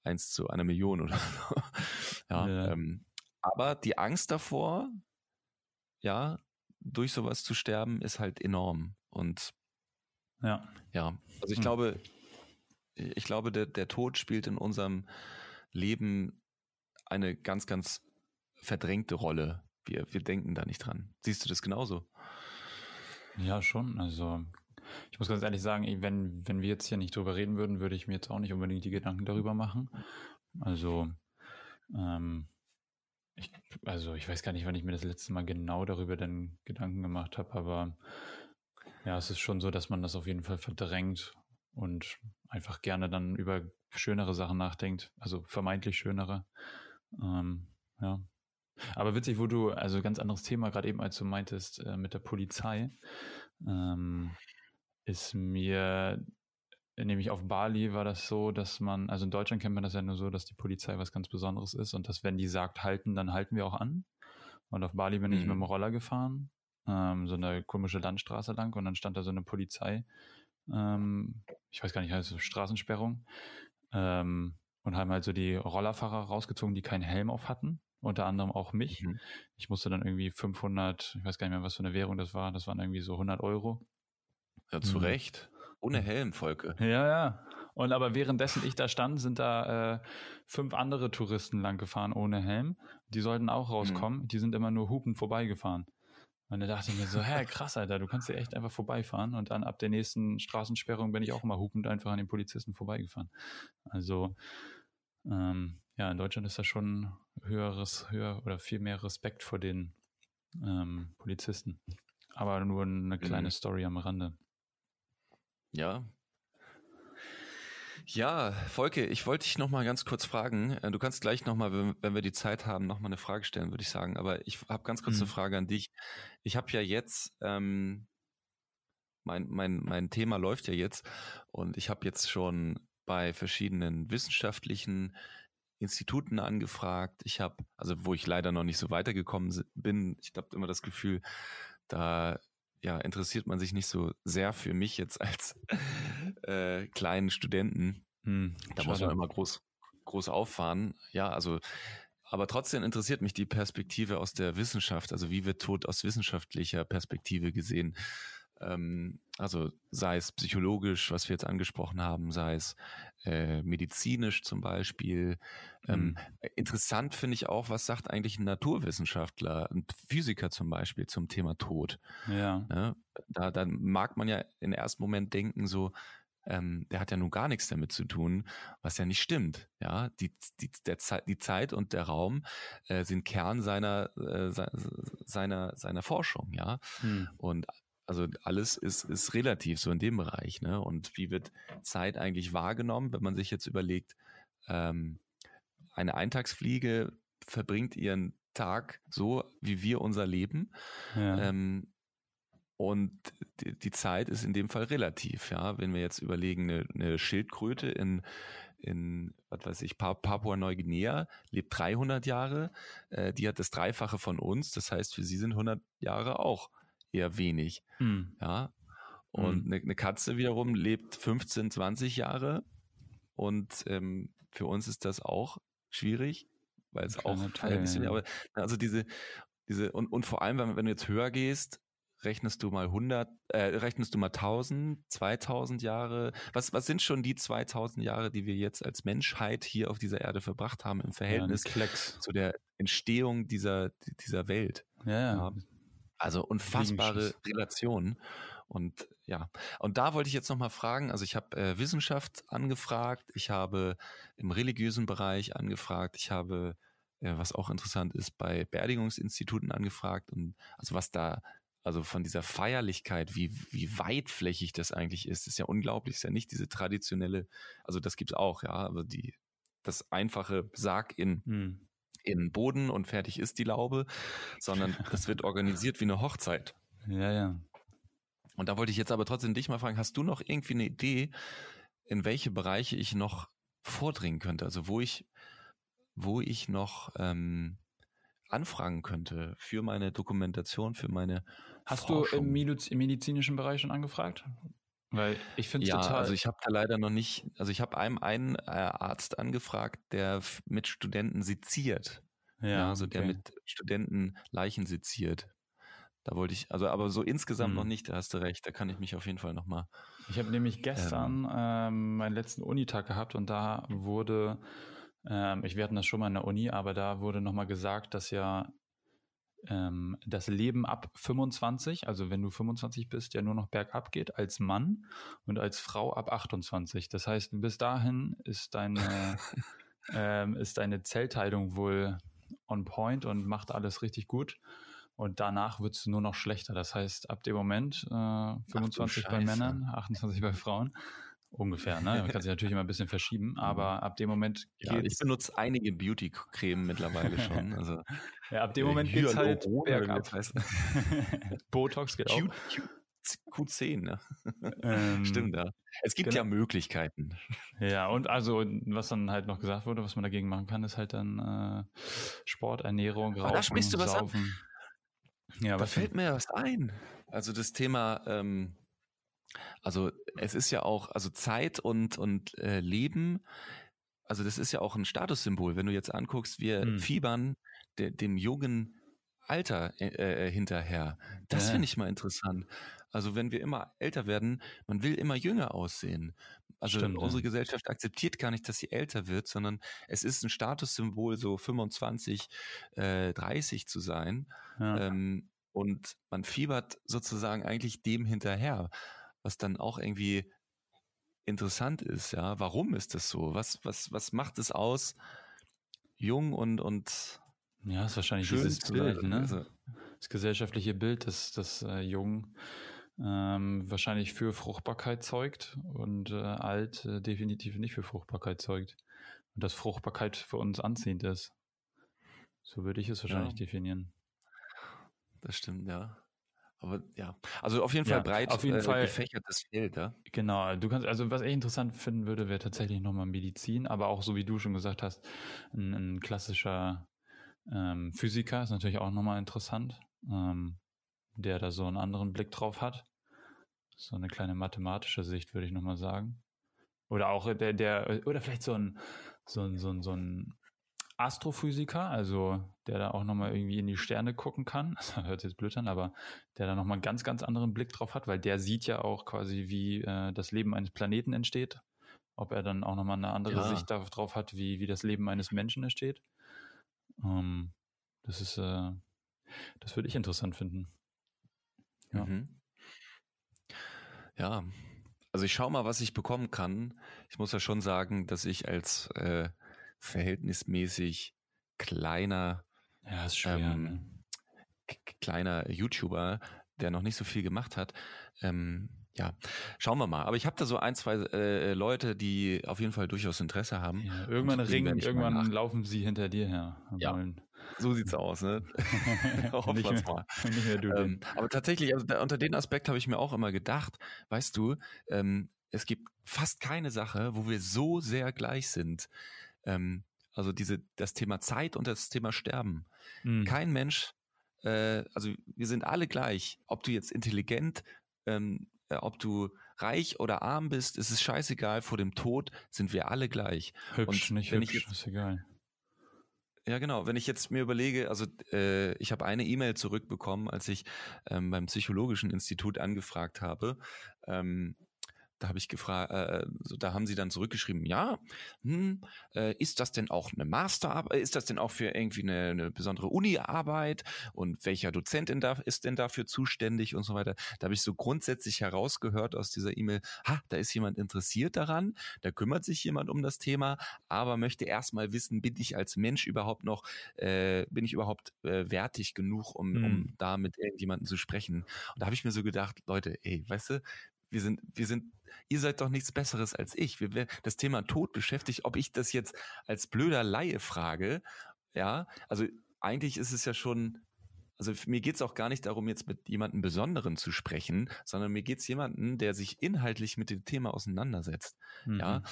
eins zu einer Million oder so. ja, ja. Ähm, aber die Angst davor, ja, durch sowas zu sterben, ist halt enorm. Und ja, ja. Also ich hm. glaube, ich glaube, der, der Tod spielt in unserem Leben eine ganz, ganz verdrängte Rolle. Wir, wir denken da nicht dran. Siehst du das genauso? Ja, schon. Also ich muss ganz ehrlich sagen, wenn, wenn wir jetzt hier nicht drüber reden würden, würde ich mir jetzt auch nicht unbedingt die Gedanken darüber machen. Also, ähm, ich, also ich weiß gar nicht, wann ich mir das letzte Mal genau darüber dann Gedanken gemacht habe, aber ja, es ist schon so, dass man das auf jeden Fall verdrängt und einfach gerne dann über schönere Sachen nachdenkt, also vermeintlich schönere. Ähm, ja. Aber witzig, wo du, also ganz anderes Thema, gerade eben, als du meintest, äh, mit der Polizei, ähm, ist mir, nämlich auf Bali war das so, dass man, also in Deutschland kennt man das ja nur so, dass die Polizei was ganz Besonderes ist und dass, wenn die sagt, halten, dann halten wir auch an. Und auf Bali bin ich mhm. mit dem Roller gefahren, ähm, so eine komische Landstraße lang und dann stand da so eine Polizei, ähm, ich weiß gar nicht, heißt es Straßensperrung, ähm, und haben halt so die Rollerfahrer rausgezogen, die keinen Helm auf hatten unter anderem auch mich. Mhm. Ich musste dann irgendwie 500, ich weiß gar nicht mehr, was für eine Währung das war, das waren irgendwie so 100 Euro. Ja, zu mhm. Recht. Ohne Helm, Volke. Ja, ja. Und aber währenddessen ich da stand, sind da äh, fünf andere Touristen lang gefahren ohne Helm. Die sollten auch mhm. rauskommen. Mhm. Die sind immer nur hupend vorbeigefahren. Und da dachte ich mir so, hä, krass, Alter, du kannst ja echt einfach vorbeifahren. Und dann ab der nächsten Straßensperrung bin ich auch immer hupend einfach an den Polizisten vorbeigefahren. Also, ähm, ja, in Deutschland ist da schon höheres, höher oder viel mehr Respekt vor den ähm, Polizisten. Aber nur eine kleine mhm. Story am Rande. Ja. Ja, Volke, ich wollte dich noch mal ganz kurz fragen. Äh, du kannst gleich noch mal, wenn, wenn wir die Zeit haben, noch mal eine Frage stellen, würde ich sagen. Aber ich habe ganz kurz mhm. eine Frage an dich. Ich habe ja jetzt ähm, mein, mein, mein Thema läuft ja jetzt und ich habe jetzt schon bei verschiedenen wissenschaftlichen Instituten angefragt. Ich habe, also wo ich leider noch nicht so weitergekommen bin, ich habe immer das Gefühl, da ja, interessiert man sich nicht so sehr für mich jetzt als äh, kleinen Studenten. Hm, da muss man immer groß, groß auffahren. Ja, also, aber trotzdem interessiert mich die Perspektive aus der Wissenschaft. Also wie wird Tod aus wissenschaftlicher Perspektive gesehen? Ähm, also sei es psychologisch, was wir jetzt angesprochen haben, sei es äh, medizinisch zum Beispiel. Ähm, mhm. Interessant finde ich auch, was sagt eigentlich ein Naturwissenschaftler, ein Physiker zum Beispiel zum Thema Tod. Ja. ja ne? da, da mag man ja im ersten Moment denken, so, ähm, der hat ja nun gar nichts damit zu tun, was ja nicht stimmt. Ja, die, die, der Zeit, die Zeit und der Raum äh, sind Kern seiner, äh, seiner, seiner Forschung, ja. Hm. Und also alles ist, ist relativ so in dem Bereich. Ne? Und wie wird Zeit eigentlich wahrgenommen, wenn man sich jetzt überlegt, ähm, eine Eintagsfliege verbringt ihren Tag so, wie wir unser Leben. Ja. Ähm, und die, die, Zeit ist in dem Fall relativ, ja. Wenn wir jetzt überlegen, eine, eine Schildkröte in, in, was weiß ich, Papua-Neuguinea lebt 300 Jahre, äh, die hat das Dreifache von uns, das heißt, für sie sind 100 Jahre auch eher wenig. Hm. Ja. Und hm. eine, eine, Katze wiederum lebt 15, 20 Jahre. Und ähm, für uns ist das auch schwierig, weil es auch Teil ein bisschen, aber also diese, diese, und, und vor allem, wenn, wenn du jetzt höher gehst, rechnest du mal 100, äh, rechnest du mal 1000, 2000 Jahre? Was, was sind schon die 2000 Jahre, die wir jetzt als Menschheit hier auf dieser Erde verbracht haben im Verhältnis ja, zu der Entstehung dieser, dieser Welt? Ja, ja. Also unfassbare Relationen. Und ja, und da wollte ich jetzt nochmal fragen, also ich habe äh, Wissenschaft angefragt, ich habe im religiösen Bereich angefragt, ich habe, äh, was auch interessant ist, bei Beerdigungsinstituten angefragt und also was da, also von dieser Feierlichkeit, wie, wie weitflächig das eigentlich ist, ist ja unglaublich, ist ja nicht diese traditionelle, also das gibt's auch, ja, aber die, das einfache Sarg in hm in Boden und fertig ist die Laube, sondern das wird organisiert wie eine Hochzeit. Ja, ja. Und da wollte ich jetzt aber trotzdem dich mal fragen, hast du noch irgendwie eine Idee, in welche Bereiche ich noch vordringen könnte? Also wo ich, wo ich noch ähm, anfragen könnte für meine Dokumentation, für meine Hast Forschung. du im, im medizinischen Bereich schon angefragt? Weil ich finde ja, total. Also ich habe da leider noch nicht, also ich habe einem einen äh, Arzt angefragt, der mit Studenten seziert. Ja, ja also okay. der mit Studenten Leichen seziert. Da wollte ich, also aber so insgesamt hm. noch nicht, da hast du recht, da kann ich mich auf jeden Fall nochmal. Ich habe nämlich gestern ähm, ähm, meinen letzten Unitag gehabt und da wurde, ähm, ich werde das schon mal in der Uni, aber da wurde nochmal gesagt, dass ja ähm, das Leben ab 25, also wenn du 25 bist, ja nur noch bergab geht als Mann und als Frau ab 28. Das heißt, bis dahin ist deine, ähm, ist deine Zellteilung wohl on point und macht alles richtig gut. Und danach wird es nur noch schlechter. Das heißt, ab dem Moment äh, 25 bei Männern, 28 bei Frauen. Ungefähr, ne? Man kann sich natürlich immer ein bisschen verschieben, mhm. aber ab dem Moment ja, Ich benutze einige Beauty-Creme mittlerweile schon. Also, ja, ab dem Moment geht es halt bergab. Botox geht auch. Q10, ne? Ähm, Stimmt, ja. Es gibt genau. ja Möglichkeiten. Ja, und also, was dann halt noch gesagt wurde, was man dagegen machen kann, ist halt dann äh, Sport, Ernährung, Rauchen, da sprichst du was Saufen. An. Ja, da fällt mir was ein. Also das Thema ähm, also es ist ja auch, also Zeit und, und äh, Leben, also das ist ja auch ein Statussymbol. Wenn du jetzt anguckst, wir hm. fiebern de, dem jungen Alter äh, äh, hinterher. Das ja. finde ich mal interessant. Also wenn wir immer älter werden, man will immer jünger aussehen. Also Stimmt, unsere ja. Gesellschaft akzeptiert gar nicht, dass sie älter wird, sondern es ist ein Statussymbol, so 25, äh, 30 zu sein. Ja. Ähm, und man fiebert sozusagen eigentlich dem hinterher was dann auch irgendwie interessant ist, ja. Warum ist das so? Was, was, was macht es aus, jung und, und ja, ist wahrscheinlich dieses Bild, ne? Also, das gesellschaftliche Bild, dass das äh, jung ähm, wahrscheinlich für Fruchtbarkeit zeugt und äh, alt äh, definitiv nicht für Fruchtbarkeit zeugt. Und dass Fruchtbarkeit für uns anziehend ist. So würde ich es wahrscheinlich ja. definieren. Das stimmt, ja. Aber ja, also auf jeden Fall ja, breit auf jeden äh, Fall gefächertes Feld, ja. Genau, du kannst, also was ich interessant finden würde, wäre tatsächlich nochmal Medizin, aber auch so wie du schon gesagt hast, ein, ein klassischer ähm, Physiker ist natürlich auch nochmal interessant, ähm, der da so einen anderen Blick drauf hat. So eine kleine mathematische Sicht, würde ich nochmal sagen. Oder auch der, der, oder vielleicht so ein, so ein, so ein, so ein Astrophysiker, also der da auch nochmal irgendwie in die Sterne gucken kann. Das hört sich jetzt blöd an, aber der da nochmal einen ganz, ganz anderen Blick drauf hat, weil der sieht ja auch quasi, wie äh, das Leben eines Planeten entsteht. Ob er dann auch nochmal eine andere ja. Sicht darauf hat, wie, wie das Leben eines Menschen entsteht. Ähm, das ist, äh, das würde ich interessant finden. Ja. Mhm. Ja, also ich schaue mal, was ich bekommen kann. Ich muss ja schon sagen, dass ich als äh, verhältnismäßig kleiner, ja, schwer, ähm, ne? kleiner YouTuber, der noch nicht so viel gemacht hat. Ähm, ja, schauen wir mal. Aber ich habe da so ein, zwei äh, Leute, die auf jeden Fall durchaus Interesse haben. Ja, irgendwann ringen, irgendwann laufen sie hinter dir her. Ja, wollen. so sieht's aus. Ne? nicht, mehr, mal. nicht mehr du. Ähm, aber tatsächlich, also da, unter den Aspekt habe ich mir auch immer gedacht, weißt du, ähm, es gibt fast keine Sache, wo wir so sehr gleich sind. Ähm, also diese, das Thema Zeit und das Thema Sterben. Mhm. Kein Mensch, äh, also wir sind alle gleich. Ob du jetzt intelligent, ähm, äh, ob du reich oder arm bist, es ist scheißegal. Vor dem Tod sind wir alle gleich. Hübsch, und nicht hübsch, ich, ist egal. Ja, genau. Wenn ich jetzt mir überlege, also äh, ich habe eine E-Mail zurückbekommen, als ich ähm, beim Psychologischen Institut angefragt habe, ähm, da habe ich gefragt, äh, so, da haben sie dann zurückgeschrieben, ja, hm, äh, ist das denn auch eine Masterarbeit, ist das denn auch für irgendwie eine, eine besondere Uni-Arbeit und welcher Dozent da, ist denn dafür zuständig und so weiter. Da habe ich so grundsätzlich herausgehört aus dieser E-Mail, ha, da ist jemand interessiert daran, da kümmert sich jemand um das Thema, aber möchte erstmal wissen, bin ich als Mensch überhaupt noch, äh, bin ich überhaupt äh, wertig genug, um, mhm. um da mit irgendjemandem zu sprechen. Und da habe ich mir so gedacht, Leute, ey, weißt du, wir sind, wir sind, ihr seid doch nichts Besseres als ich. Wir, das Thema Tod beschäftigt, ob ich das jetzt als blöder Laie frage, ja, also eigentlich ist es ja schon, also mir geht es auch gar nicht darum, jetzt mit jemandem Besonderen zu sprechen, sondern mir geht es jemanden, der sich inhaltlich mit dem Thema auseinandersetzt. Mhm. Ja,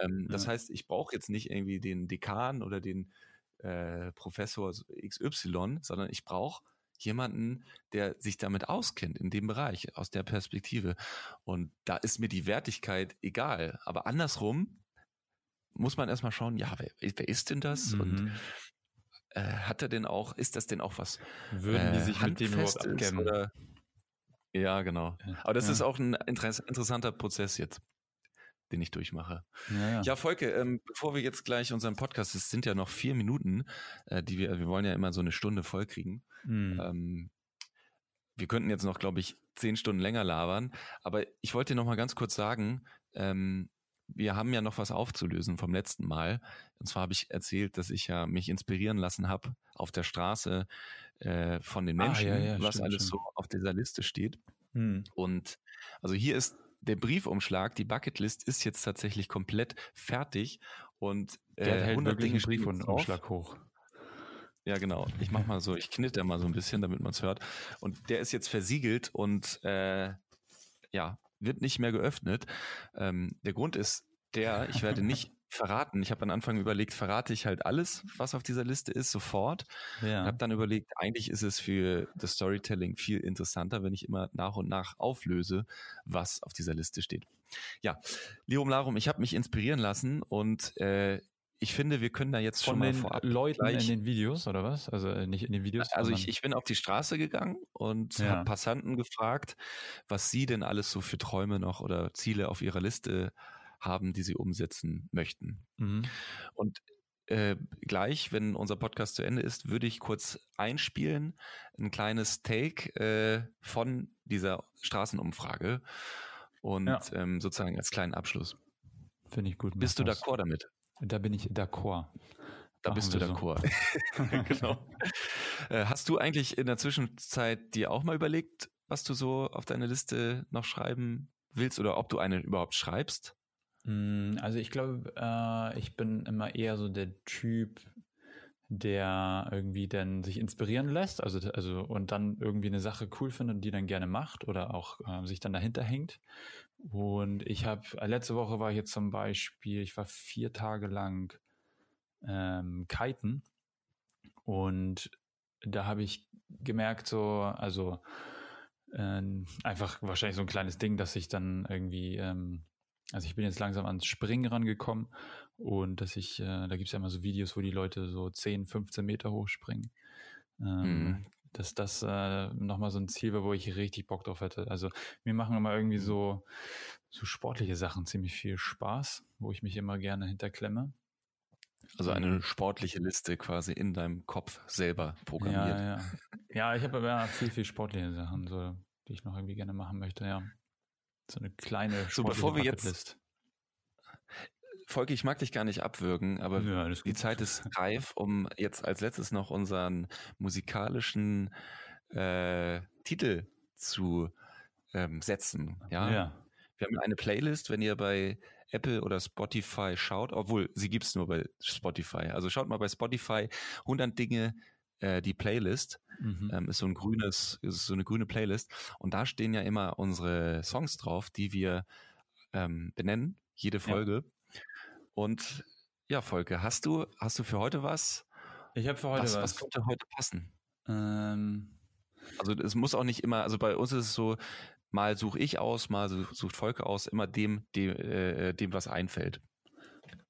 ähm, das heißt, ich brauche jetzt nicht irgendwie den Dekan oder den äh, Professor XY, sondern ich brauche jemanden, der sich damit auskennt in dem Bereich, aus der Perspektive. Und da ist mir die Wertigkeit egal. Aber andersrum muss man erstmal schauen, ja, wer, wer ist denn das? Mhm. Und äh, hat er denn auch, ist das denn auch was? Würden die äh, sich mit dem überhaupt? Oder? Ja, genau. Aber das ja. ist auch ein interessanter Prozess jetzt den ich durchmache. Ja, ja. ja Volke, ähm, bevor wir jetzt gleich unseren Podcast, es sind ja noch vier Minuten, äh, die wir, wir wollen ja immer so eine Stunde voll kriegen. Mhm. Ähm, wir könnten jetzt noch, glaube ich, zehn Stunden länger labern, aber ich wollte dir noch mal ganz kurz sagen, ähm, wir haben ja noch was aufzulösen vom letzten Mal. Und zwar habe ich erzählt, dass ich ja mich inspirieren lassen habe auf der Straße äh, von den Menschen, ah, ja, was stimmt, alles stimmt. so auf dieser Liste steht. Hm. Und also hier ist der Briefumschlag, die Bucketlist ist jetzt tatsächlich komplett fertig und äh, der hält 100 Dinge Briefumschlag hoch. Ja, genau. Ich mach mal so, ich knitte mal so ein bisschen, damit man es hört. Und der ist jetzt versiegelt und äh, ja, wird nicht mehr geöffnet. Ähm, der Grund ist der, ich werde nicht verraten. Ich habe am Anfang überlegt, verrate ich halt alles, was auf dieser Liste ist, sofort. Ja. Und habe dann überlegt, eigentlich ist es für das Storytelling viel interessanter, wenn ich immer nach und nach auflöse, was auf dieser Liste steht. Ja, Lirum Larum, ich habe mich inspirieren lassen und äh, ich finde, wir können da jetzt Von schon mal den vorab Leuten gleich, in den Videos oder was? Also äh, nicht in den Videos. Also ich, ich bin auf die Straße gegangen und ja. habe Passanten gefragt, was sie denn alles so für Träume noch oder Ziele auf ihrer Liste haben, die sie umsetzen möchten. Mhm. Und äh, gleich, wenn unser Podcast zu Ende ist, würde ich kurz einspielen, ein kleines Take äh, von dieser Straßenumfrage und ja. ähm, sozusagen als kleinen Abschluss. Finde ich gut. Bist du d'accord damit? Da bin ich d'accord. Da Machen bist du d'accord. So. genau. Äh, hast du eigentlich in der Zwischenzeit dir auch mal überlegt, was du so auf deine Liste noch schreiben willst oder ob du eine überhaupt schreibst? Hm, also ich glaube, äh, ich bin immer eher so der Typ, der irgendwie dann sich inspirieren lässt, also, also und dann irgendwie eine Sache cool findet und die dann gerne macht oder auch äh, sich dann dahinter hängt. Und ich habe, äh, letzte Woche war ich jetzt zum Beispiel, ich war vier Tage lang ähm, kiten und da habe ich gemerkt, so, also äh, einfach wahrscheinlich so ein kleines Ding, dass ich dann irgendwie ähm, also ich bin jetzt langsam ans Springen rangekommen und dass ich, äh, da gibt es ja immer so Videos, wo die Leute so 10, 15 Meter hoch springen. Ähm, mhm. Dass das äh, nochmal so ein Ziel war, wo ich richtig Bock drauf hätte. Also mir machen immer irgendwie so, so sportliche Sachen ziemlich viel Spaß, wo ich mich immer gerne hinterklemme. Also eine sportliche Liste quasi in deinem Kopf selber programmiert. Ja, ja. ja ich habe aber viel, viel sportliche Sachen, so, die ich noch irgendwie gerne machen möchte, ja. So eine kleine So, bevor wir jetzt. Folge, ich mag dich gar nicht abwürgen, aber ja, die Zeit ist reif, um jetzt als letztes noch unseren musikalischen äh, Titel zu ähm, setzen. Ja? ja. Wir haben eine Playlist, wenn ihr bei Apple oder Spotify schaut, obwohl sie gibt es nur bei Spotify. Also schaut mal bei Spotify 100 Dinge, äh, die Playlist. Mhm. Ähm, ist so ein grünes, ist so eine grüne Playlist. Und da stehen ja immer unsere Songs drauf, die wir ähm, benennen, jede Folge. Ja. Und ja, Volke, hast du, hast du für heute was? Ich habe für heute was, was. Was könnte heute passen? Ähm. Also es muss auch nicht immer, also bei uns ist es so, mal suche ich aus, mal sucht Volke aus, immer dem, dem, äh, dem was einfällt.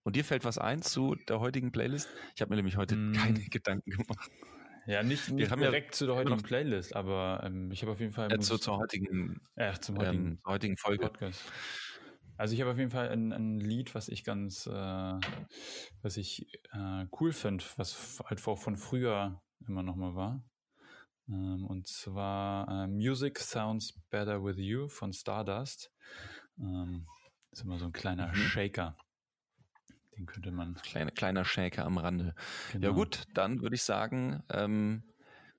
Und dir fällt was ein zu der heutigen Playlist? Ich habe mir nämlich heute mm. keine Gedanken gemacht. Ja, nicht, nicht direkt ja zu der heutigen Playlist, aber ähm, ich habe auf jeden Fall. Ja, zu, zur heutigen, äh, zum heutigen, ähm, heutigen Folge. Podcast. Also ich habe auf jeden Fall ein, ein Lied, was ich ganz, äh, was ich äh, cool finde, was halt auch von früher immer nochmal war. Ähm, und zwar äh, Music Sounds Better With You von Stardust. Ähm, ist immer so ein kleiner mhm. Shaker. Den könnte man. Kleine, kleiner Shaker am Rande. Genau. Ja gut, dann würde ich sagen, ähm,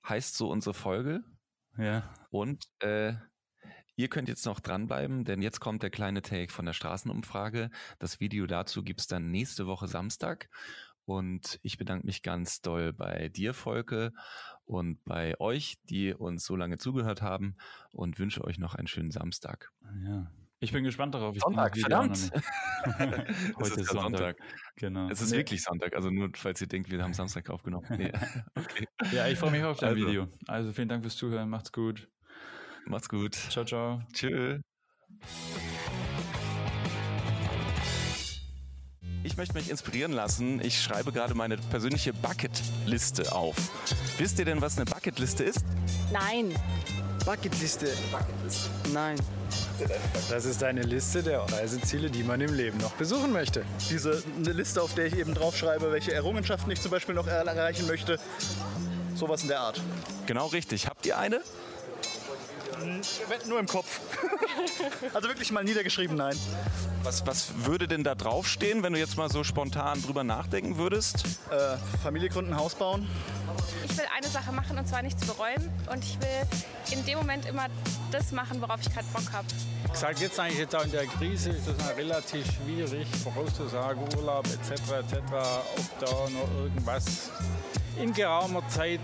heißt so unsere Folge. Ja. Und äh, Ihr könnt jetzt noch dranbleiben, denn jetzt kommt der kleine Take von der Straßenumfrage. Das Video dazu gibt's dann nächste Woche Samstag. Und ich bedanke mich ganz doll bei dir, Volke, und bei euch, die uns so lange zugehört haben und wünsche euch noch einen schönen Samstag. Ja. Ich bin gespannt darauf. Ich Sonntag, verdammt. Heute ist Sonntag. Sonntag. Genau. Es ist nee. wirklich Sonntag. Also nur, falls ihr denkt, wir haben Samstag aufgenommen. Nee. okay. Ja, ich freue mich auf dein also. Video. Also vielen Dank fürs Zuhören. Macht's gut. Macht's gut. Ciao, ciao. Tschö. Ich möchte mich inspirieren lassen. Ich schreibe gerade meine persönliche Bucketliste auf. Wisst ihr denn, was eine Bucketliste ist? Nein. Bucketliste? Bucketliste. Nein. Das ist eine Liste der Reiseziele, die man im Leben noch besuchen möchte. Diese eine Liste, auf der ich eben draufschreibe, welche Errungenschaften ich zum Beispiel noch erreichen möchte. Sowas in der Art. Genau richtig. Habt ihr eine? Nur im Kopf. also wirklich mal niedergeschrieben, nein. Was, was würde denn da draufstehen, wenn du jetzt mal so spontan drüber nachdenken würdest? Äh, Familie gründen, Haus bauen. Ich will eine Sache machen und zwar nichts bereuen. Und ich will in dem Moment immer das machen, worauf ich gerade Bock habe. Ich sage jetzt eigentlich jetzt auch in der Krise ist das relativ schwierig vorauszusagen, Urlaub etc. etc. Ob da noch irgendwas in geraumer Zeit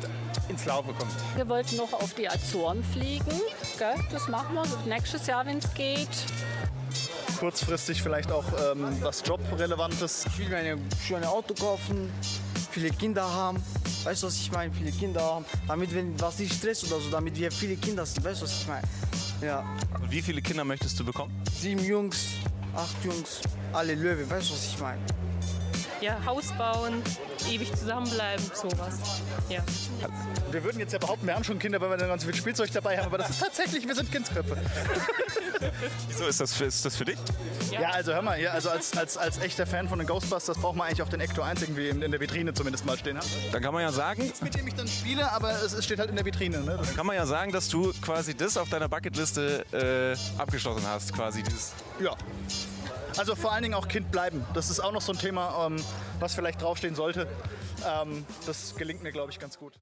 ins Laufen kommt. Wir wollten noch auf die Azoren fliegen. Gell? Das machen wir nächstes Jahr, wenn es geht. Kurzfristig vielleicht auch ähm, was Jobrelevantes. Ich will mir ein schönes Auto kaufen, viele Kinder haben. Weißt du, was ich meine? Viele Kinder haben. Damit, wenn was nicht Stress oder so, damit wir viele Kinder sind. Weißt du, was ich meine? Ja. Wie viele Kinder möchtest du bekommen? Sieben Jungs, acht Jungs, alle Löwe. Weißt du, was ich meine? Ja, Haus bauen, ewig zusammenbleiben, sowas. Ja. Wir würden jetzt ja behaupten, wir haben schon Kinder, weil wir dann ganz viel Spielzeug dabei haben, aber das ist tatsächlich, wir sind Kindsköpfe. Wieso ist das, für, ist das für dich? Ja, ja also hör mal, hier, also als, als, als echter Fan von den Ghostbusters braucht man eigentlich auch den Ecto 1 irgendwie in, in der Vitrine zumindest mal stehen haben. Dann kann man ja sagen... Nichts, mit dem ich dann spiele, aber es, es steht halt in der Vitrine. Ne? Dann kann man ja sagen, dass du quasi das auf deiner Bucketliste äh, abgeschlossen hast, quasi dieses... Ja. Also vor allen Dingen auch Kind bleiben. Das ist auch noch so ein Thema, ähm, was vielleicht draufstehen sollte. Ähm, das gelingt mir, glaube ich, ganz gut.